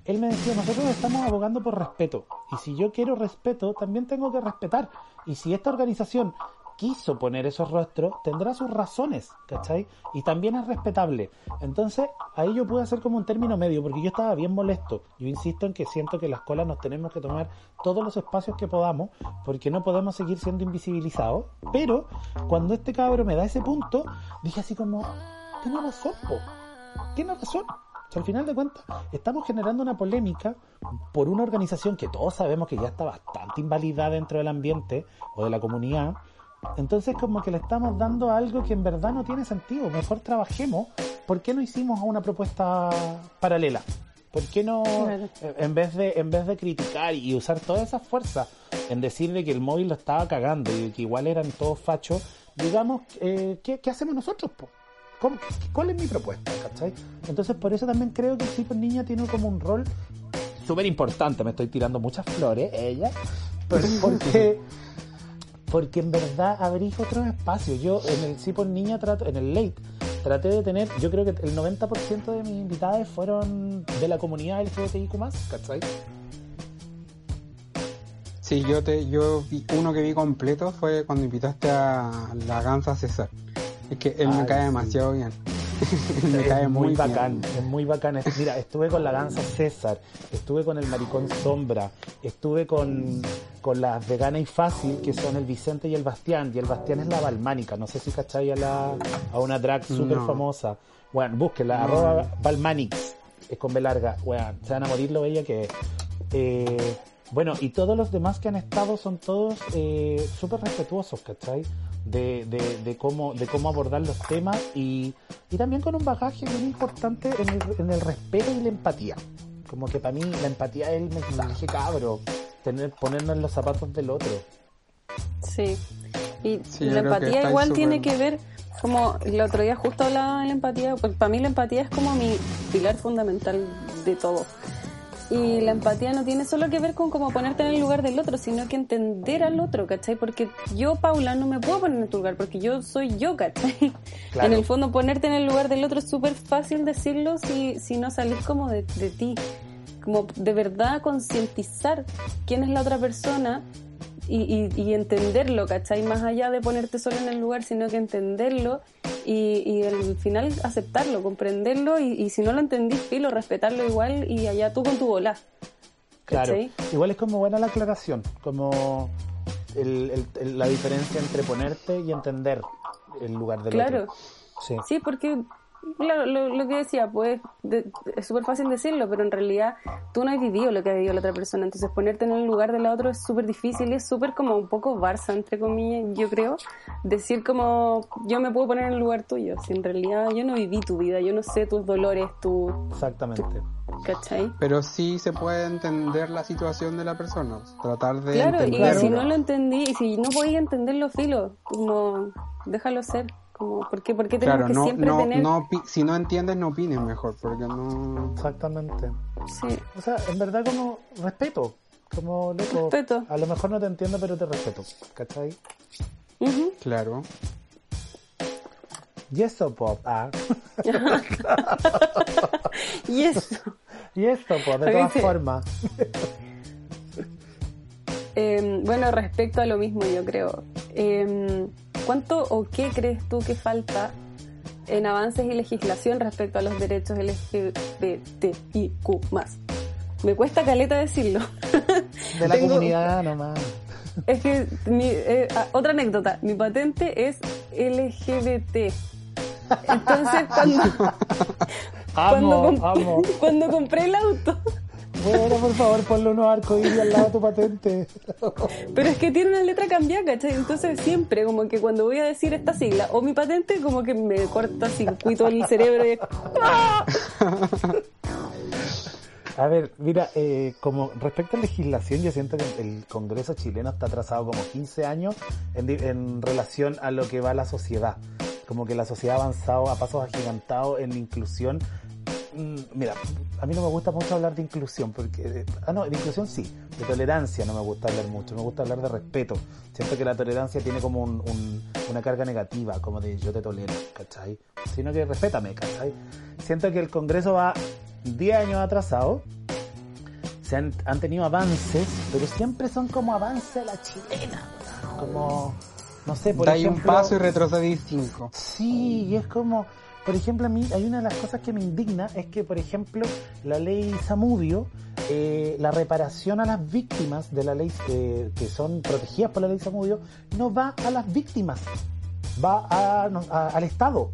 C: él me decía, nosotros estamos abogando por respeto. Y si yo quiero respeto, también tengo que respetar. Y si esta organización quiso poner esos rostros, tendrá sus razones, ¿cachai? Y también es respetable. Entonces, ahí yo pude hacer como un término medio, porque yo estaba bien molesto. Yo insisto en que siento que las colas nos tenemos que tomar todos los espacios que podamos, porque no podemos seguir siendo invisibilizados. Pero, cuando este cabro me da ese punto, dije así como, tiene razón, po. Tiene razón. O sea, al final de cuentas, estamos generando una polémica por una organización que todos sabemos que ya está bastante invalidada dentro del ambiente o de la comunidad, entonces como que le estamos dando algo que en verdad no tiene sentido. Mejor trabajemos. ¿Por qué no hicimos una propuesta paralela? ¿Por qué no, claro. en vez de en vez de criticar y usar todas esas fuerzas en decir de que el móvil lo estaba cagando y que igual eran todos fachos, digamos, eh, ¿qué, ¿qué, hacemos nosotros? Po? ¿Cómo, ¿Cuál es mi propuesta? ¿cachai? Entonces por eso también creo que sí, pues niña tiene como un rol súper importante. Me estoy tirando muchas flores, ella, pero porque porque en verdad abrís otros espacios. Yo en el Sí por Niña trato, en el Late, traté de tener, yo creo que el 90% de mis invitados fueron de la comunidad LGBTIQ+, ¿cachai?
A: Sí, yo te, yo vi, uno que vi completo fue cuando invitaste a la Gansa César. Es que él Ay, me cae sí. demasiado bien.
C: me es cae muy, muy bacán, bien. es muy bacán. Mira, estuve con la Gansa César, estuve con el Maricón Sombra, estuve con, con las Vegana y Fácil, que son el Vicente y el Bastián, y el Bastián es la Balmánica, no sé si cacháis a, la, a una drag súper no. famosa. Bueno, búsquenla, no. arroba Balmanix, es con B larga, bueno, se van a morir lo bella que es. Eh, bueno, y todos los demás que han estado son todos eh, súper respetuosos, ¿cachai? De, de, de, cómo, de cómo abordar los temas y, y también con un bagaje muy importante en el, en el respeto y la empatía. Como que para mí la empatía es el mensaje, cabro. Tener, ponernos en los zapatos del otro.
B: Sí. Y
A: Sí,
B: la empatía igual tiene que ver, como el otro día justo hablaba de la empatía, porque para mí la empatía es como mi pilar fundamental de todo. Y la empatía no tiene solo que ver con como ponerte en el lugar del otro, sino que entender al otro, ¿cachai? Porque yo, Paula, no me puedo poner en tu lugar, porque yo soy yo, ¿cachai?
C: Claro.
B: En el fondo, ponerte en el lugar del otro es súper fácil decirlo si, si no salís como de, de ti. Como de verdad concientizar quién es la otra persona y, y, y entenderlo, ¿cachai? Más allá de ponerte solo en el lugar, sino que entenderlo y, y al final aceptarlo, comprenderlo y, y si no lo entendís, filo, respetarlo igual y allá tú con tu bola.
C: Claro. Igual es como buena la aclaración, como el- el- el- la diferencia entre ponerte y entender el lugar del
B: Claro.
C: otro. Sí.
B: Sí, porque claro, lo, lo que decía, pues de- es súper fácil decirlo, pero en realidad tú no has vivido lo que ha vivido la otra persona, entonces ponerte en el lugar de la otra es súper difícil y es súper como un poco Barça, entre comillas, yo creo, decir como yo me puedo poner en el lugar tuyo, si en realidad yo no viví tu vida, yo no sé tus dolores, tu,
C: Exactamente.
B: ¿cachai?
A: Pero sí se puede entender la situación de la persona. Tratar de
B: Claro, y si no lo entendí, y si no podía entenderlo, filo, como déjalo ser, como, ¿por qué, por qué tenemos
A: Claro,
B: que
A: no,
B: siempre
A: no,
B: tener...
A: no si no entiendes, no opines mejor, porque no...
C: Exactamente.
B: Sí.
C: O sea, en verdad como respeto. Como loco.
B: Respeto.
C: A lo mejor no te entiendo, pero te respeto. ¿Cachai?
B: Ujú.
A: Claro.
C: Y eso, pop. Ah.
B: Y eso.
C: Y esto, pues, de todas
B: sí.
C: formas.
B: Eh, bueno, respecto a lo mismo, yo creo. Eh, ¿Cuánto o qué crees tú que falta en avances y legislación respecto a los derechos LGBTIQ? Me cuesta caleta decirlo.
C: De la
B: Tengo-
C: comunidad nomás.
B: Es que, mi, eh, ah, otra anécdota, mi patente es LGBT. Entonces, cuando, cuando,
C: Amo,
B: comp-
C: amo.
B: cuando compré el auto,
C: Bueno, por favor, ponle unos arcoíris al lado de tu patente.
B: Pero es que tiene una letra cambiada, ¿cachai? Entonces siempre como que cuando voy a decir esta sigla o mi patente como que me corta circuito el cerebro y es- ¡Ah!
C: A ver, mira, eh, como respecto a legislación, yo siento que el Congreso chileno está atrasado como 15 años en, en relación a lo que va la sociedad. Como que la sociedad ha avanzado a pasos agigantados en la inclusión. Mm, Mira, a mí no me gusta mucho hablar de inclusión, porque... eh, ah, no, de inclusión sí, de tolerancia no me gusta hablar mucho, me gusta hablar de respeto. Siento que la tolerancia tiene como un- un- una carga negativa, como de yo te tolero, ¿cachai? Sino que respétame, ¿cachai? Siento que el Congreso va 10 años atrasado, se han, han tenido avances, pero siempre son como avances a la chilena, como, no sé, por
A: un
C: ejemplo...
A: paso y retrocedís cinco.
C: Sí, y es como, por ejemplo, a mí hay una de las cosas que me indigna es que, por ejemplo, la ley Samudio, eh, la reparación a las víctimas de la ley eh, que son protegidas por la ley Samudio, no va a las víctimas, va a- no, a- al Estado.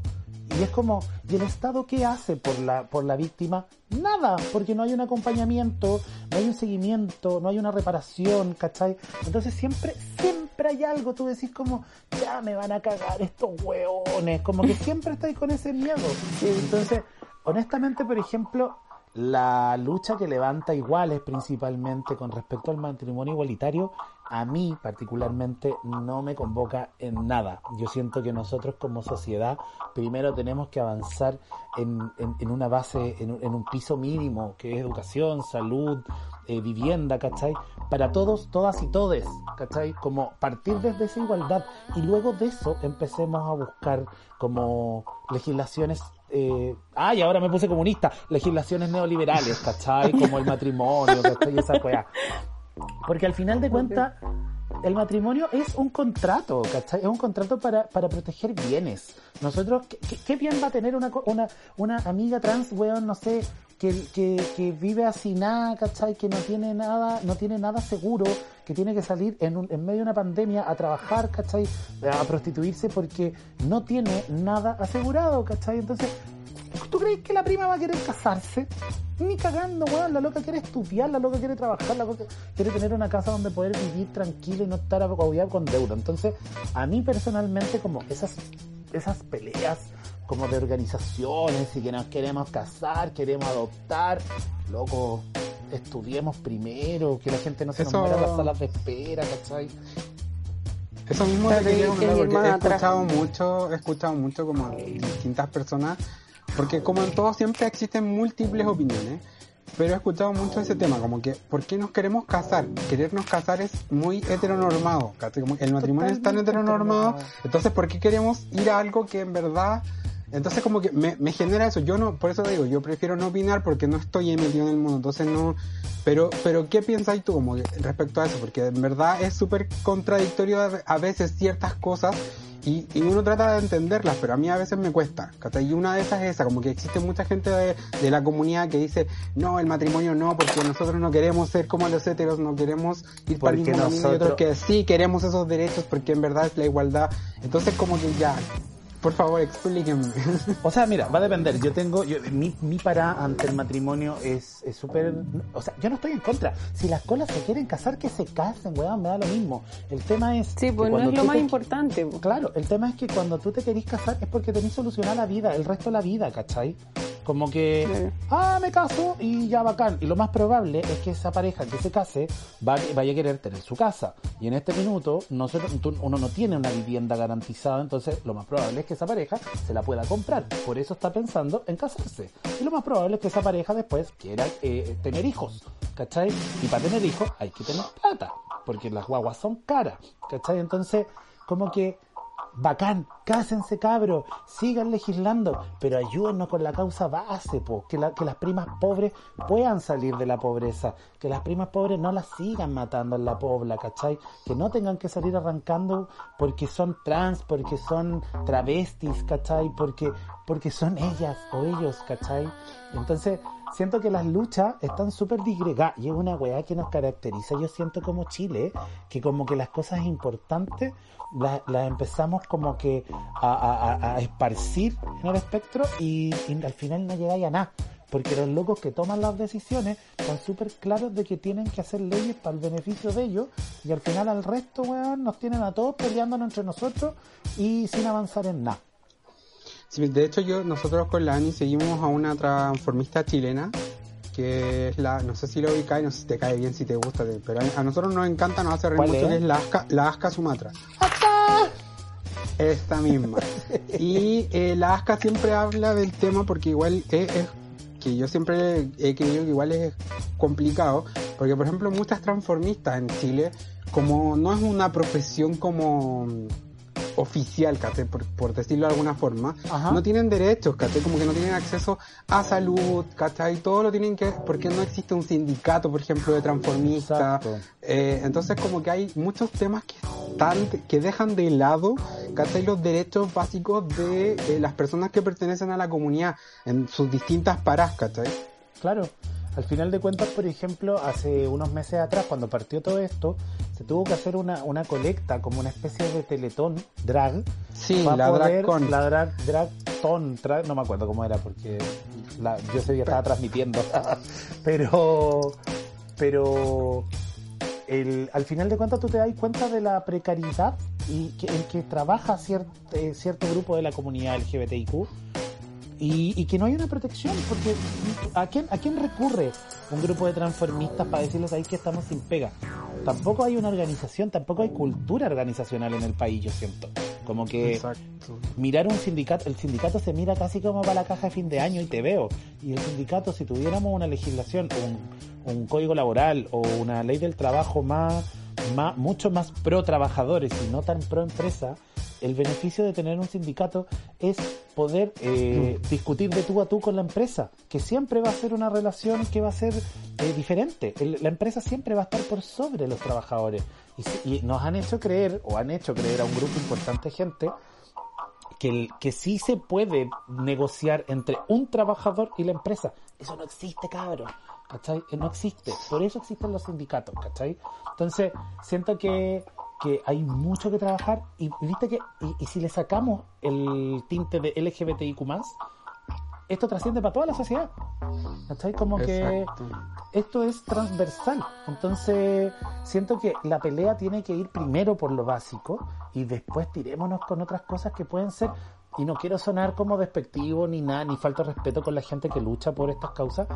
C: Y es como, ¿y el Estado qué hace por la, por la víctima? Nada, porque no hay un acompañamiento, no hay un seguimiento, no hay una reparación, ¿cachai? Entonces siempre, siempre hay algo, tú decís como, ya me van a cagar estos hueones, como que siempre estáis con ese miedo. Entonces, honestamente, por ejemplo, la lucha que levanta iguales principalmente con respecto al matrimonio igualitario, a mí particularmente no me convoca en nada. Yo siento que nosotros como sociedad primero tenemos que avanzar en, en- en una base, en en un piso mínimo, que es educación, salud, eh, vivienda, ¿cachai? Para todos, todas y todes, ¿cachai? Como partir desde esa igualdad y luego de eso empecemos a buscar como legislaciones eh, ay, ahora me puse comunista, legislaciones neoliberales, ¿cachai? Como el matrimonio, ¿cachai? Y esa weá. Porque al final de cuentas, el matrimonio es un contrato, ¿cachai? Es un contrato para, para proteger bienes. Nosotros, ¿qué, bien va a tener una, una, una amiga trans, weón, no sé, que, vive así nada, ¿cachai? Que no tiene nada, no tiene nada seguro, que tiene que salir en, medio de una pandemia a trabajar, ¿cachai? A prostituirse porque no tiene nada asegurado, ¿cachai? Entonces, ¿Tú crees que la prima va a querer casarse? Ni cagando, weón. La loca quiere estudiar, la loca quiere trabajar, la loca quiere tener una casa donde poder vivir tranquila y no estar agobiado con deuda. Entonces, a mí personalmente, como esas, esas peleas como de organizaciones y que nos queremos casar, queremos adoptar, loco, estudiemos primero, que la gente no se nos
A: Eso-
C: muera en las salas de espera, ¿cachai?
A: Eso mismo comentar
B: que
A: porque he escuchado mucho, he escuchado mucho como distintas personas, porque como en todo siempre existen múltiples opiniones, pero he escuchado mucho ese tema, como que ¿por qué nos queremos casar? Querernos casar es muy heteronormado, el matrimonio es tan
C: Totalmente
A: heteronormado,
C: heteronormado.
A: entonces ¿por qué queremos ir a algo que en verdad... Entonces como que me, me genera eso, yo no, por eso digo, yo prefiero no opinar porque no estoy metido en el mundo, entonces no, pero, pero ¿qué piensas tú como respecto a eso? Porque en verdad es súper contradictorio a- veces ciertas cosas y, y uno trata de entenderlas, pero a mí a veces me cuesta. Y una de esas es esa, como que existe mucha gente de, de la comunidad que dice, no, el matrimonio no, porque nosotros no queremos ser como los heteros, no queremos ir para el mismo camino, y otros
C: nosotros-
A: que sí queremos esos derechos porque en verdad es la igualdad. Entonces como que ya, por favor explíquenme.
C: O sea, mira, va a depender. Yo tengo, yo, mi, mi para ante el matrimonio es es súper, o sea, yo no estoy en contra. Si las colas se quieren casar, que se casen, weón, me da lo mismo. El tema es...
B: Sí, pues no es lo más
C: te-
B: importante. po.
C: Claro, el tema es que cuando tú te querís casar es porque tenés solucionar la vida, el resto de la vida, ¿cachai? Como que, ah, me caso y ya bacán. Y lo más probable es que esa pareja que se case va, vaya a querer tener su casa. Y en este minuto nosotros, uno no tiene una vivienda garantizada, entonces lo más probable es que esa pareja se la pueda comprar. Por eso está pensando en casarse. Y lo más probable es que esa pareja después quiera eh, tener hijos, ¿cachai? Y para tener hijos hay que tener plata, porque las guaguas son caras, ¿cachai? Entonces, como que bacán, cásense cabros, sigan legislando, pero ayúdennos con la causa base, po, que, la- que las primas pobres puedan salir de la pobreza, que las primas pobres no las sigan matando en la pobla, ¿cachai? Que no tengan que salir arrancando porque son trans, porque son travestis, ¿cachai? Porque, porque son ellas o ellos, ¿cachai? Entonces, siento que las luchas están súper disgregadas y es una weá que nos caracteriza, yo siento como Chile, que como que las cosas importantes las, las empezamos como que a, a- a- a esparcir en el espectro y, y al final no llegáis a nada. Porque los locos que toman las decisiones están súper claros de que tienen que hacer leyes para el beneficio de ellos y al final al resto, weón, nos tienen a todos peleándonos entre nosotros y sin avanzar en nada.
A: Sí, de hecho yo, nosotros con la Ani seguimos a una transformista chilena que es la, no sé si lo ubicáis, no sé si te cae bien, si te gusta, pero a, a nosotros nos encanta, nos hace reír
C: ¿Cuál
A: mucho,
C: es?
A: que es la Aska, la Aska Sumatra. Esta misma. Y eh, la Aska siempre habla del tema porque igual es, es- que yo siempre he creído que igual es complicado, porque por ejemplo muchas transformistas en Chile, como no es una profesión como oficial, ¿cachai? Por, por decirlo de alguna forma,
C: Ajá.
A: no tienen derechos, ¿cachai? Como que no tienen acceso a salud, ¿cachai? Todo lo tienen que, porque no existe un sindicato, por ejemplo, de transformistas. Eh, entonces como que hay muchos temas que están, que dejan de lado, ¿cachai? Los derechos básicos de eh, las personas que pertenecen a la comunidad en sus distintas paras, ¿cachai?
C: Claro, al final de cuentas, por ejemplo, hace unos meses atrás, cuando partió todo esto, se tuvo que hacer una, una colecta, como una especie de teletón drag.
A: Sí, la
C: poder-
A: DragCon.
C: La drag, drag ton, drag- no me acuerdo cómo era, porque la, yo ese día estaba transmitiendo. pero, pero, el, al final de cuentas tú te das cuenta de la precariedad y que, en que trabaja ciert- eh, cierto grupo de la comunidad LGBTIQ y, y que no hay una protección, porque ¿a quién, ¿a quién recurre un grupo de transformistas para decirles ahí que estamos sin pega? Tampoco hay una organización, tampoco hay cultura organizacional en el país, yo siento. Como que
A: Exacto.
C: mirar un sindicato, el sindicato se mira casi como para la caja de fin de año y te veo. Y el sindicato, si tuviéramos una legislación, un, un código laboral o una ley del trabajo más, más, mucho más pro trabajadores y no tan pro empresa, el beneficio de tener un sindicato es poder eh, discutir de tú a tú con la empresa, que siempre va a ser una relación que va a ser eh, diferente. El- la empresa siempre va a estar por sobre los trabajadores. Y, nos han hecho creer, o han hecho creer a un grupo importante de gente, que, el- que sí se puede negociar entre un trabajador y la empresa. Eso no existe, cabrón. ¿Cachai? Eh, No existe. Por eso existen los sindicatos, ¿cachai? Entonces, siento que, que hay mucho que trabajar y viste que, y, y si le sacamos el tinte de LGBTIQ+, esto trasciende para toda la sociedad. ¿Cachai? Como que
A: Exacto.
C: esto es transversal. Entonces, siento que la pelea tiene que ir primero por lo básico y después tirémonos con otras cosas que pueden ser. Y no quiero sonar como despectivo ni nada, ni falta de respeto con la gente que lucha por estas causas,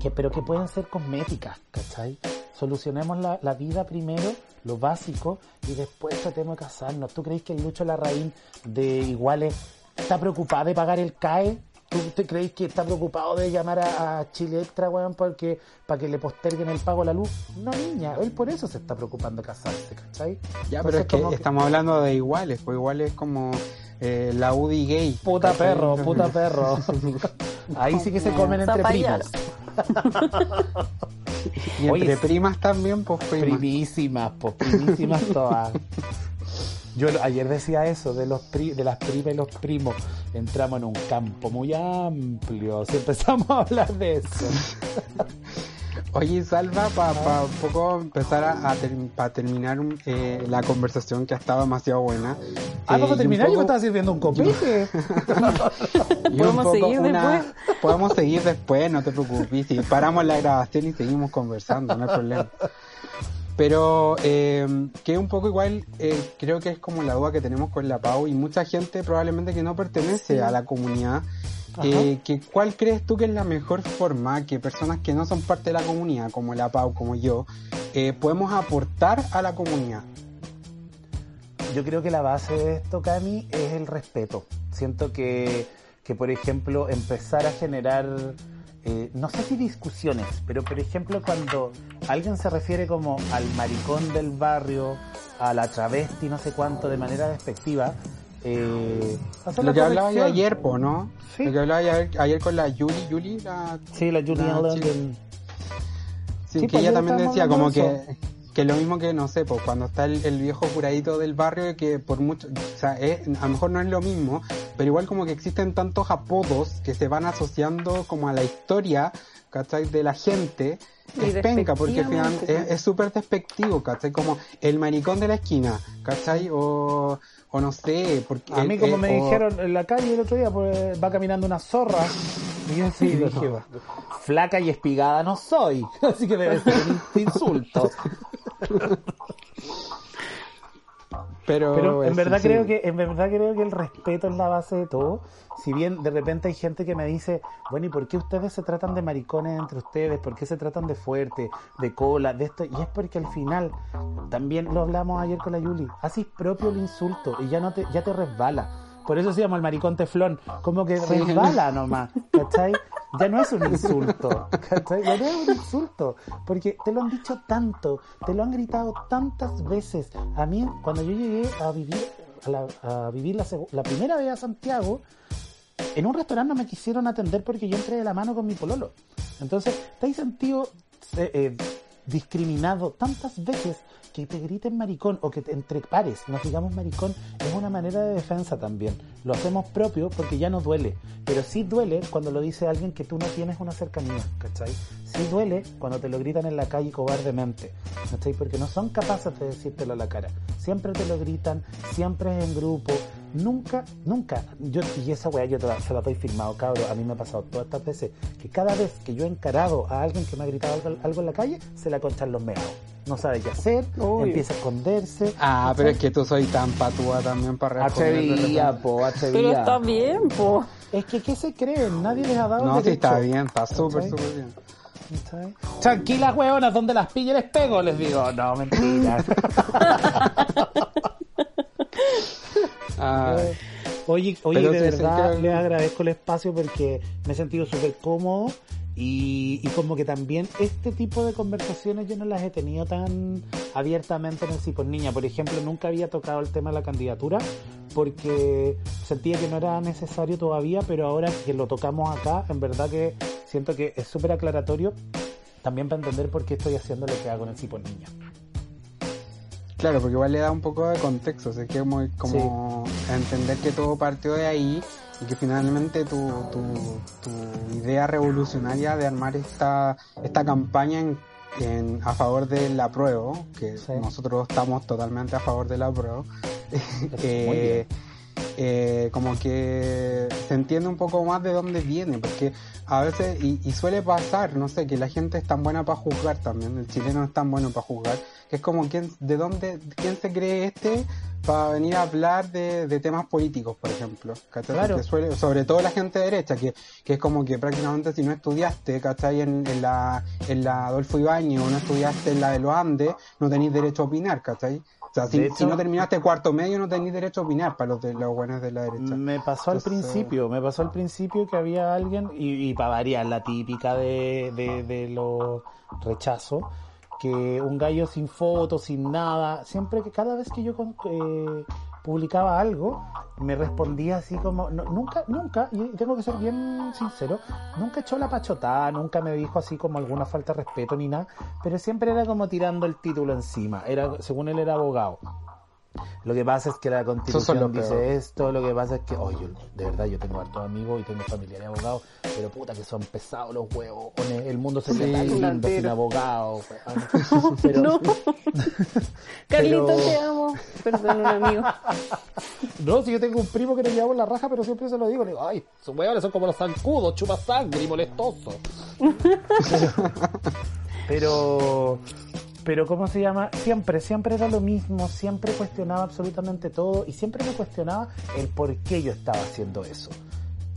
C: que, pero que pueden ser cosméticas, ¿cachai? Solucionemos la, la vida primero, lo básico, y después tratemos de casarnos. ¿Tú crees que el Lucho Larraín de Iguales está preocupado de pagar el CAE? ¿Tú te crees que está preocupado de llamar a, a Chile Extra, weón, porque, para que le posterguen el pago a la luz? No, niña, él por eso se está preocupando de casarse, ¿cachai?
A: Ya, pero es que estamos hablando de iguales, pues iguales como eh, la UDI gay.
C: Puta
A: ¿cachai?
C: perro, puta perro. Ahí sí que se comen entre primos.
A: Y entre primas también, pues primas.
C: Primísimas, pues primísimas todas. Yo ayer decía eso de los pri- de las primas y los primos. Entramos en un campo muy amplio. Si empezamos a hablar de eso.
A: Oye, Salva, para un poco empezar a, para terminar eh, la conversación que ha estado demasiado buena.
C: Ah,
A: eh,
C: ¿vamos a
A: un
C: terminar? Yo me
A: poco-
C: estaba sirviendo un copete.
A: y un
B: ¿Podemos
A: poco
B: seguir
A: una-
B: después?
A: Podemos seguir después, no te preocupes. Si paramos la grabación y seguimos conversando, no hay problema. Pero eh, que un poco igual, eh, creo que es como la duda que tenemos con la Pau y mucha gente probablemente que no pertenece a la comunidad. Eh, que ¿Cuál crees tú que es la mejor forma que personas que no son parte de la comunidad, como la Pau, como yo, eh, podemos aportar a la comunidad?
C: Yo creo que la base de esto, Cami, es el respeto. Siento que, que por ejemplo, empezar a generar, eh, no sé si discusiones, pero por ejemplo, cuando alguien se refiere como al maricón del barrio, a la travesti, no sé cuánto, de manera despectiva, eh,
A: Lo que hablaba
C: corrección.
A: ayer, po, ¿no?
C: Sí.
A: Lo que hablaba ayer, ayer con la Yuli, Yuli, la
C: Sí, la Julian
A: la chica- Sí,
C: Sí,
A: que
C: pues,
A: ella también decía como que, que lo mismo que, no sé, pues cuando está el, el viejo curadito del barrio, que por mucho, o sea, es- a lo mejor no es lo mismo, pero igual como que existen tantos apodos que se van asociando como a la historia, ¿cachai? De la gente,
B: Y
A: es penca, porque al final es súper despectivo, ¿cachai? Como el maricón de la esquina, ¿cachai? O, o no sé, porque...
C: A mí, como
A: eh,
C: me
A: o-
C: dijeron en la calle el otro día, pues va caminando una zorra. Y yo sí dije, flaca y espigada no soy. Así que debe ser un insulto.
A: Pero,
C: Pero en verdad
A: sí,
C: creo
A: sí.
C: que, en verdad creo que el respeto es la base de todo. Si bien de repente hay gente que me dice, bueno, ¿y por qué ustedes se tratan de maricones entre ustedes? ¿Por qué se tratan de fuerte, de cola, de esto? Y es porque al final, también lo hablamos ayer con la Yuli, haces propio el insulto y ya no te, ya te resbala. Por eso se llama el maricón teflón, como que
A: Sí.
C: resbala nomás, ¿cachai? Ya no es un insulto, ¿cachai? Ya no es un insulto, porque te lo han dicho tanto, te lo han gritado tantas veces. A mí, cuando yo llegué a vivir, a, la- a vivir la primera vez a Santiago, en un restaurante no me quisieron atender porque yo entré de la mano con mi pololo. Entonces, te has sentido eh, eh, discriminado tantas veces que te griten maricón o que te entre pares nos digamos maricón es una manera de defensa también. Lo hacemos propio porque ya no duele, pero sí duele cuando lo dice alguien que tú no tienes una cercanía, ¿cachai? Sí duele cuando te lo gritan en la calle cobardemente, ¿cachai? Porque no son capaces de decírtelo a la cara. Siempre te lo gritan, siempre es en grupo, nunca, nunca. Yo, y esa weá yo se la doy firmado, cabrón. A mí me ha pasado todas estas veces que cada vez que yo he encarado a alguien que me ha gritado algo, algo en la calle, se la conchan los meados. No sabe qué hacer, empieza a esconderse.
A: Ah, pero es que tú soy tan patúa también para responder.
C: po,
B: Pero
C: atrevía.
B: está bien, po.
C: Es que, ¿qué se creen? Nadie les ha dado
A: No, sí está bien, está súper, súper bien.
C: ¿Cachai? Tranquilas, hueonas, donde las pille les pego, les digo. No, mentira. Oye, oye
A: Pero
C: de
A: sí,
C: verdad
A: sí que-
C: les agradezco el espacio porque me he sentido súper cómodo y, y como que también este tipo de conversaciones yo no las he tenido tan abiertamente en el Sí por Niña. Por ejemplo, nunca había tocado el tema de la candidatura porque sentía que no era necesario todavía, pero ahora que lo tocamos acá, en verdad que siento que es súper aclaratorio también para entender por qué estoy haciendo lo que hago en el Sí por Niña.
A: Claro, porque igual le da un poco de contexto, así que como, como entender que todo partió de ahí y que finalmente tu, tu, tu idea revolucionaria de armar esta, esta campaña en, en- a favor del apruebo, que
C: Sí.
A: nosotros estamos totalmente a favor del apruebo, eh, eh, como que se entiende un poco más de dónde viene, porque a veces, y, y suele pasar, no sé, que la gente es tan buena para juzgar también, el chileno es tan bueno para juzgar, que es como quién, de dónde, quién se cree este para venir a hablar de, de temas políticos, por ejemplo, ¿cachai?
C: Claro.
A: Suele- sobre todo la gente derecha, que, que es como que prácticamente si no estudiaste, ¿cachai? En, en la, en la Adolfo Ibáñez o no estudiaste en la de los Andes, no tenéis derecho a opinar, ¿cachai? Sea, si,
C: De hecho-
A: si no terminaste cuarto medio, no tenéis derecho a opinar para los de los buenos de la derecha.
C: Me pasó al principio, me pasó al principio que había alguien, y, y para variar, la típica de, de, de los rechazos, que un gallo sin fotos, sin nada, siempre que cada vez que yo eh, publicaba algo, me respondía así como, no, nunca, nunca, y tengo que ser bien sincero, nunca echó la pachotada, nunca me dijo así como alguna falta de respeto ni nada, pero siempre era como tirando el título encima, era, según él era abogado. Lo que pasa es que la constitución dice esto, lo que pasa es que, oye, de verdad yo tengo hartos amigos y tengo familiares abogados, pero puta que son pesados los huevos, el mundo sería
A: Sí,
C: tan lindo sin. Pero,
B: No. Carlito,
C: Pero-
B: te amo. Perdón, un amigo.
C: No, si yo tengo un primo que le llevamos la raja, pero siempre se lo digo, le digo, ay, sus huevones son como los zancudos, chupa sangre y molestosos. pero, pero, ¿cómo se llama? Siempre, siempre era lo mismo, siempre cuestionaba absolutamente todo y siempre me cuestionaba el por qué yo estaba haciendo eso.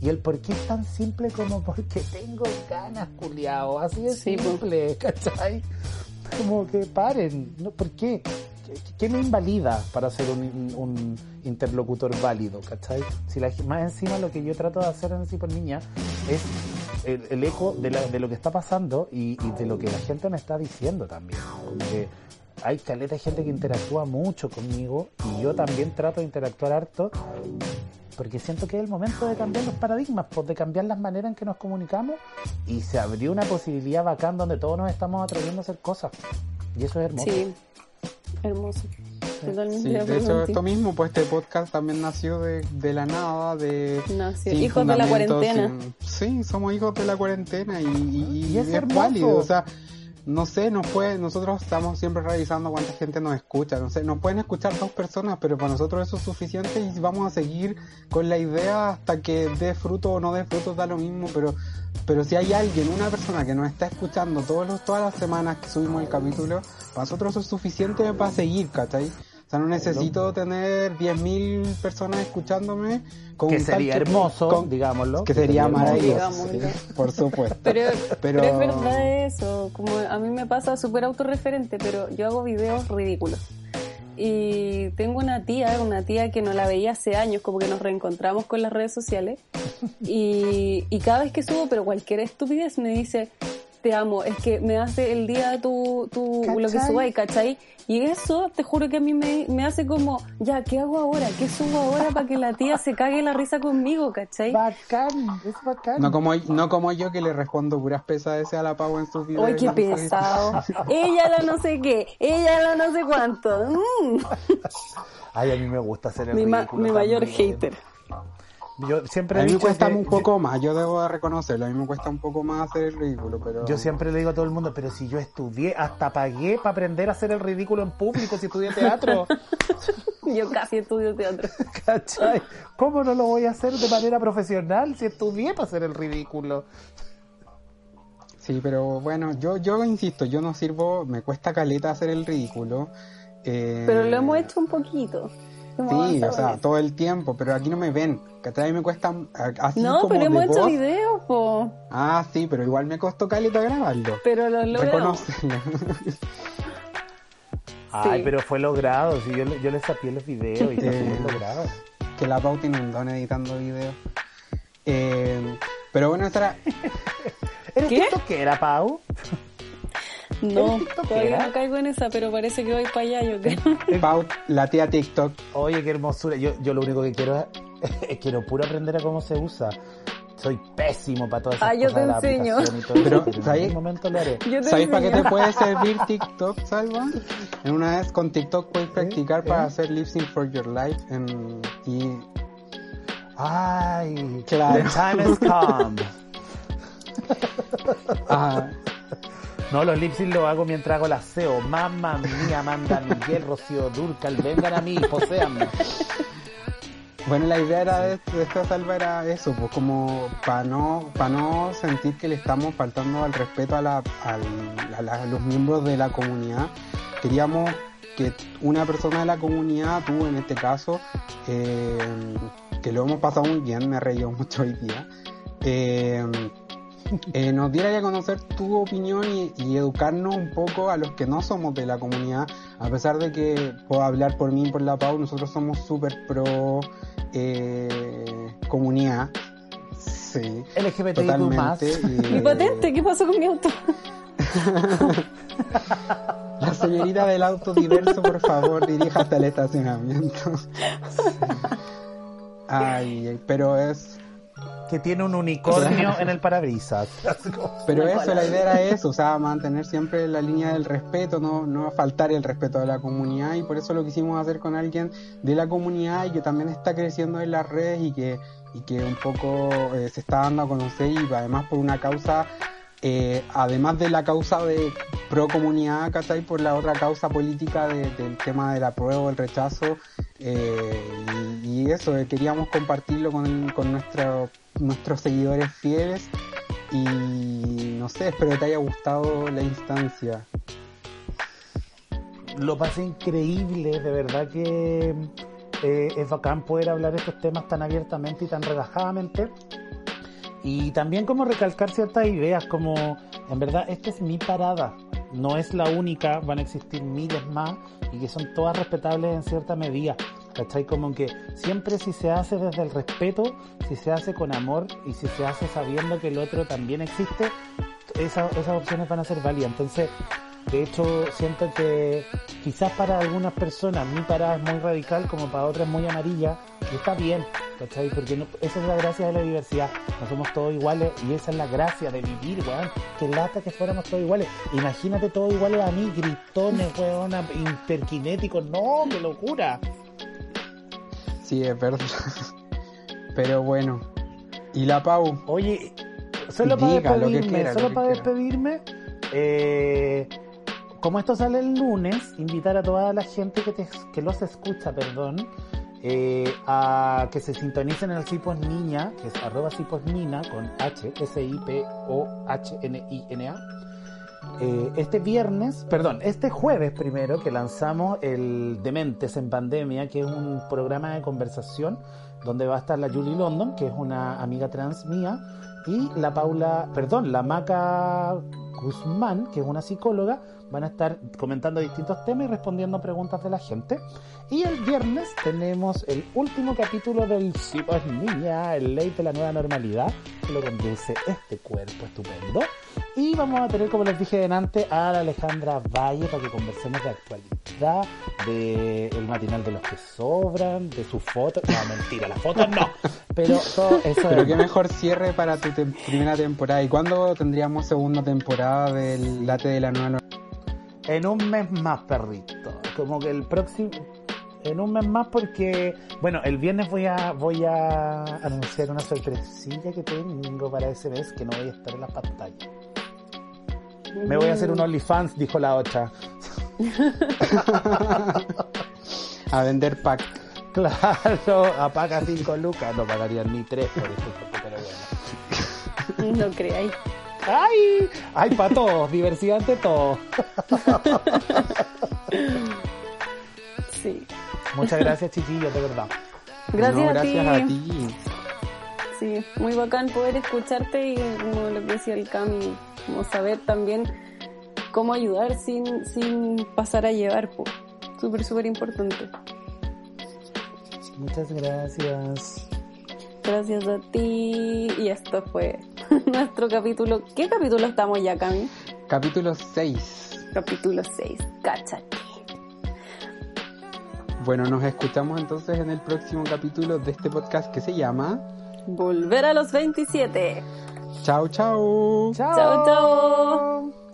C: Y el por qué es tan simple como porque tengo ganas, culiao. Así de
B: Sí,
C: simple, ¿cachai? Como que paren, ¿no? ¿por qué? ¿Qué, me invalida para ser un, un interlocutor válido, ¿cachai? Si la, más encima lo que yo trato de hacer en por niña es el, el eco de, la- de lo que está pasando y, y de lo que la gente me está diciendo también. Como que hay caleta de gente que interactúa mucho conmigo y yo también trato de interactuar harto porque siento que es el momento de cambiar los paradigmas, pues, de cambiar las maneras en que nos comunicamos y se abrió una posibilidad bacán donde todos nos estamos atreviendo a hacer cosas. Y eso es hermoso.
B: Sí. Hermoso. Totalmente
A: Sí,
B: de
A: hecho,
B: contigo.
A: esto mismo, pues este podcast también nació de, de la nada, de...
B: Nació. Hijos de la cuarentena.
A: sin- Sí, somos hijos de la cuarentena y, y- y
C: Y es
A: válido, o sea, no sé, nos puede, nosotros estamos siempre revisando cuánta gente nos escucha, no sé, nos pueden escuchar dos personas, pero para nosotros eso es suficiente y vamos a seguir con la idea hasta que dé fruto o no dé fruto, da lo mismo, pero pero si hay alguien, una persona que nos está escuchando todos los, todas las semanas que subimos el capítulo, para nosotros eso es suficiente para seguir, ¿cachai? O sea, no necesito tener 10.000 personas escuchándome con
C: Que sería hermoso,
A: con-
C: digámoslo.
A: que sería maravilloso, sí, por supuesto.
B: Pero,
A: Pero-
B: pero es verdad eso, como a mí me pasa súper autorreferente, pero yo hago videos ridículos. Y tengo una tía, una tía que no la veía hace años, como que nos reencontramos con las redes sociales. Y, y cada vez que subo, pero cualquier estupidez me dice, te amo, es que me hace el día tu, tu, lo que subáis, ¿cachai? Y eso, te juro que a mí me, me hace como, ya, ¿qué hago ahora? ¿Qué subo ahora para que la tía se cague la risa conmigo, ¿cachai?
C: Bacán, es bacán.
A: No como, no como yo que le respondo puras pesadeces a la pavo en sus videos.
B: ¡Ay, qué pesado! ella la no sé qué, ella la no sé cuánto. Mm.
C: Ay, a mí me gusta hacer el
B: Mi, ma- mi mayor hater.
C: Yo siempre
A: A mí me cuesta
C: que-
A: un poco más, yo debo de reconocerlo, a mí me cuesta un poco más hacer el ridículo, pero...
C: Yo siempre le digo a todo el mundo, pero si yo estudié, hasta pagué para aprender a hacer el ridículo en público, si estudié teatro,
B: Yo casi estudio teatro.
C: ¿cachai? ¿Cómo no lo voy a hacer de manera profesional si estudié para hacer el ridículo?
A: Sí, pero bueno, yo, yo insisto, yo no sirvo, me cuesta caleta hacer el ridículo. eh,
B: Pero lo hemos hecho un poquito.
A: Sí, o sea, todo el tiempo, pero aquí no me ven. ¿Cachai? A mí me cuesta así
B: No,
A: como
B: pero hemos
A: de
B: hecho videos, po.
A: Ah, sí, pero igual me costó caleta grabarlo.
B: Pero los logramos.
C: Ay,
B: Sí.
C: pero fue logrado, si yo, le- yo le sapié los videos y está
A: Eh.
C: súper logrado.
A: que la Pau tiene un don editando videos. Eh, pero bueno, esta era...
C: ¿Eres
B: ¿Qué?
C: tiktokera, Pau?
B: No, todavía no caigo en esa, pero parece que voy para allá, yo creo.
A: Pau, la tía TikTok.
C: Oye, qué hermosura. Yo, yo lo único que quiero es, es quiero puro aprender a cómo se usa. Soy pésimo para todas esas
B: Ah, yo
C: cosas
B: te enseño.
A: Pero, ¿sabes?
C: momento lo haré.
A: ¿Sabéis para qué te puede servir TikTok, Salva? En una vez con TikTok puedes practicar
C: ¿Eh?
A: para hacer lip sync for your life en- y
C: Ay,
A: Claro.
C: the time has come.
A: ah,
C: No, los lip sync los hago mientras hago el aseo. Mamma mía, Amanda, Miguel, Rocío, Durcal, vengan a mí, poséanme.
A: Bueno, la idea era de, esta salva era eso, pues como para no, para no sentir que le estamos faltando al respeto a, la, a la- los miembros de la comunidad, queríamos que una persona de la comunidad, tú en este caso, eh, que lo hemos pasado muy bien, me he mucho hoy día, eh, eh, nos diera a conocer tu opinión y, y educarnos un poco a los que no somos de la comunidad, a pesar de que puedo hablar por mí y por la Pau, nosotros somos súper pro eh, comunidad. Sí,
C: LGBTIQ más.
A: totalmente. y-
B: Mi patente, ¿qué pasó con mi auto?
A: La señorita del auto diverso, por favor, diríjase al estacionamiento. Ay, ay, pero es
C: Que tiene un unicornio en el parabrisas.
A: Pero eso, la idea era eso, o sea, mantener siempre la línea del respeto, no, no faltar el respeto a la comunidad y por eso lo quisimos hacer con alguien de la comunidad y que también está creciendo en las redes y que, y que un poco eh, se está dando a conocer y además por una causa, eh, además de la causa de pro comunidad, ¿cachai? Por la otra causa política de- del tema del apruebo, el rechazo eh, y, eso, eh, queríamos compartirlo con, nuestro- nuestros seguidores fieles y no sé, espero que te haya gustado la instancia.
C: Lo pasé increíble, de verdad que es bacán poder hablar estos temas tan abiertamente y tan relajadamente. Y también como recalcar ciertas ideas, como en verdad esta es mi parada, no es la única, van a existir miles más y que son todas respetables en cierta medida. ¿Cachai? Como que siempre si se hace desde el respeto, si se hace con amor y si se hace sabiendo que el otro también existe, esa- esas opciones van a ser válidas. Entonces, de hecho, siento que quizás para algunas personas mi parada es muy radical, como para otras muy amarilla, y está bien, ¿cachai? Porque no- esa es la gracia de la diversidad, no somos todos iguales, y esa es la gracia de vivir, weón. Que lata que fuéramos todos iguales. Imagínate todos iguales a mí, gritones, weón, hiperkinéticos, no, qué locura.
A: Sí, es verdad. Pero bueno. Y la Pau,
C: Oye, solo para
A: Diga lo que
C: despedirme,
A: quiera,
C: solo
A: lo que
C: para
A: quiera.
C: despedirme, eh, como esto sale el lunes, invitar a toda la gente que, te- que los escucha, perdón, eh, a que se sintonicen en el Cipos Niña, que es arroba Cipos Nina, con H, S-I-P-O-H-N-I-N-A. Eh, este viernes, perdón, este jueves primero que lanzamos el Dementes en Pandemia, que es un programa de conversación donde va a estar la Julie London, que es una amiga trans mía, y la Paula, perdón, la Maca Guzmán, que es una psicóloga, van a estar comentando distintos temas y respondiendo preguntas de la gente. Y el viernes tenemos el último capítulo del Sí, pues niña, el ley de la nueva normalidad, que lo conduce este cuerpo estupendo. Y vamos a tener, como les dije antes, a la Alejandra Valle para que conversemos de actualidad, de el matinal de los que sobran, de sus fotos. No, mentira, las fotos no. Pero todo eso
A: pero qué mejor cierre para tu tem- primera temporada. ¿Y cuándo tendríamos segunda temporada del Late de la Nueva Normalidad?
C: En un mes más, perrito. Como que el próximo. En un mes más porque, bueno, el viernes voy a voy a anunciar una sorpresilla que tengo para ese mes que no voy a estar en la pantalla. Me voy a hacer un OnlyFans, dijo la otra.
A: A vender pack.
C: Claro, apaga 5 lucas, no pagarían ni 3 por eso, pero bueno.
B: No creáis.
C: ¡Ay! ¡Ay, para todos! Diversidad ante todo.
B: Sí.
C: Muchas gracias, chiquillos, de verdad.
B: Gracias,
A: No,
B: a,
A: gracias
B: ti.
A: a ti.
B: Sí, muy bacán poder escucharte y como lo que decía el Cami, como saber también cómo ayudar sin, sin pasar a llevar, po. Súper, súper importante.
C: Muchas gracias.
B: Gracias a ti. Y esto fue nuestro capítulo. ¿Qué capítulo estamos ya, Cami?
A: Capítulo 6.
B: Capítulo 6. Cáchate.
A: Bueno, nos escuchamos entonces en el próximo capítulo de este podcast que se llama
B: Volver a los 27.
A: Chao, chao.
B: Chao, chao.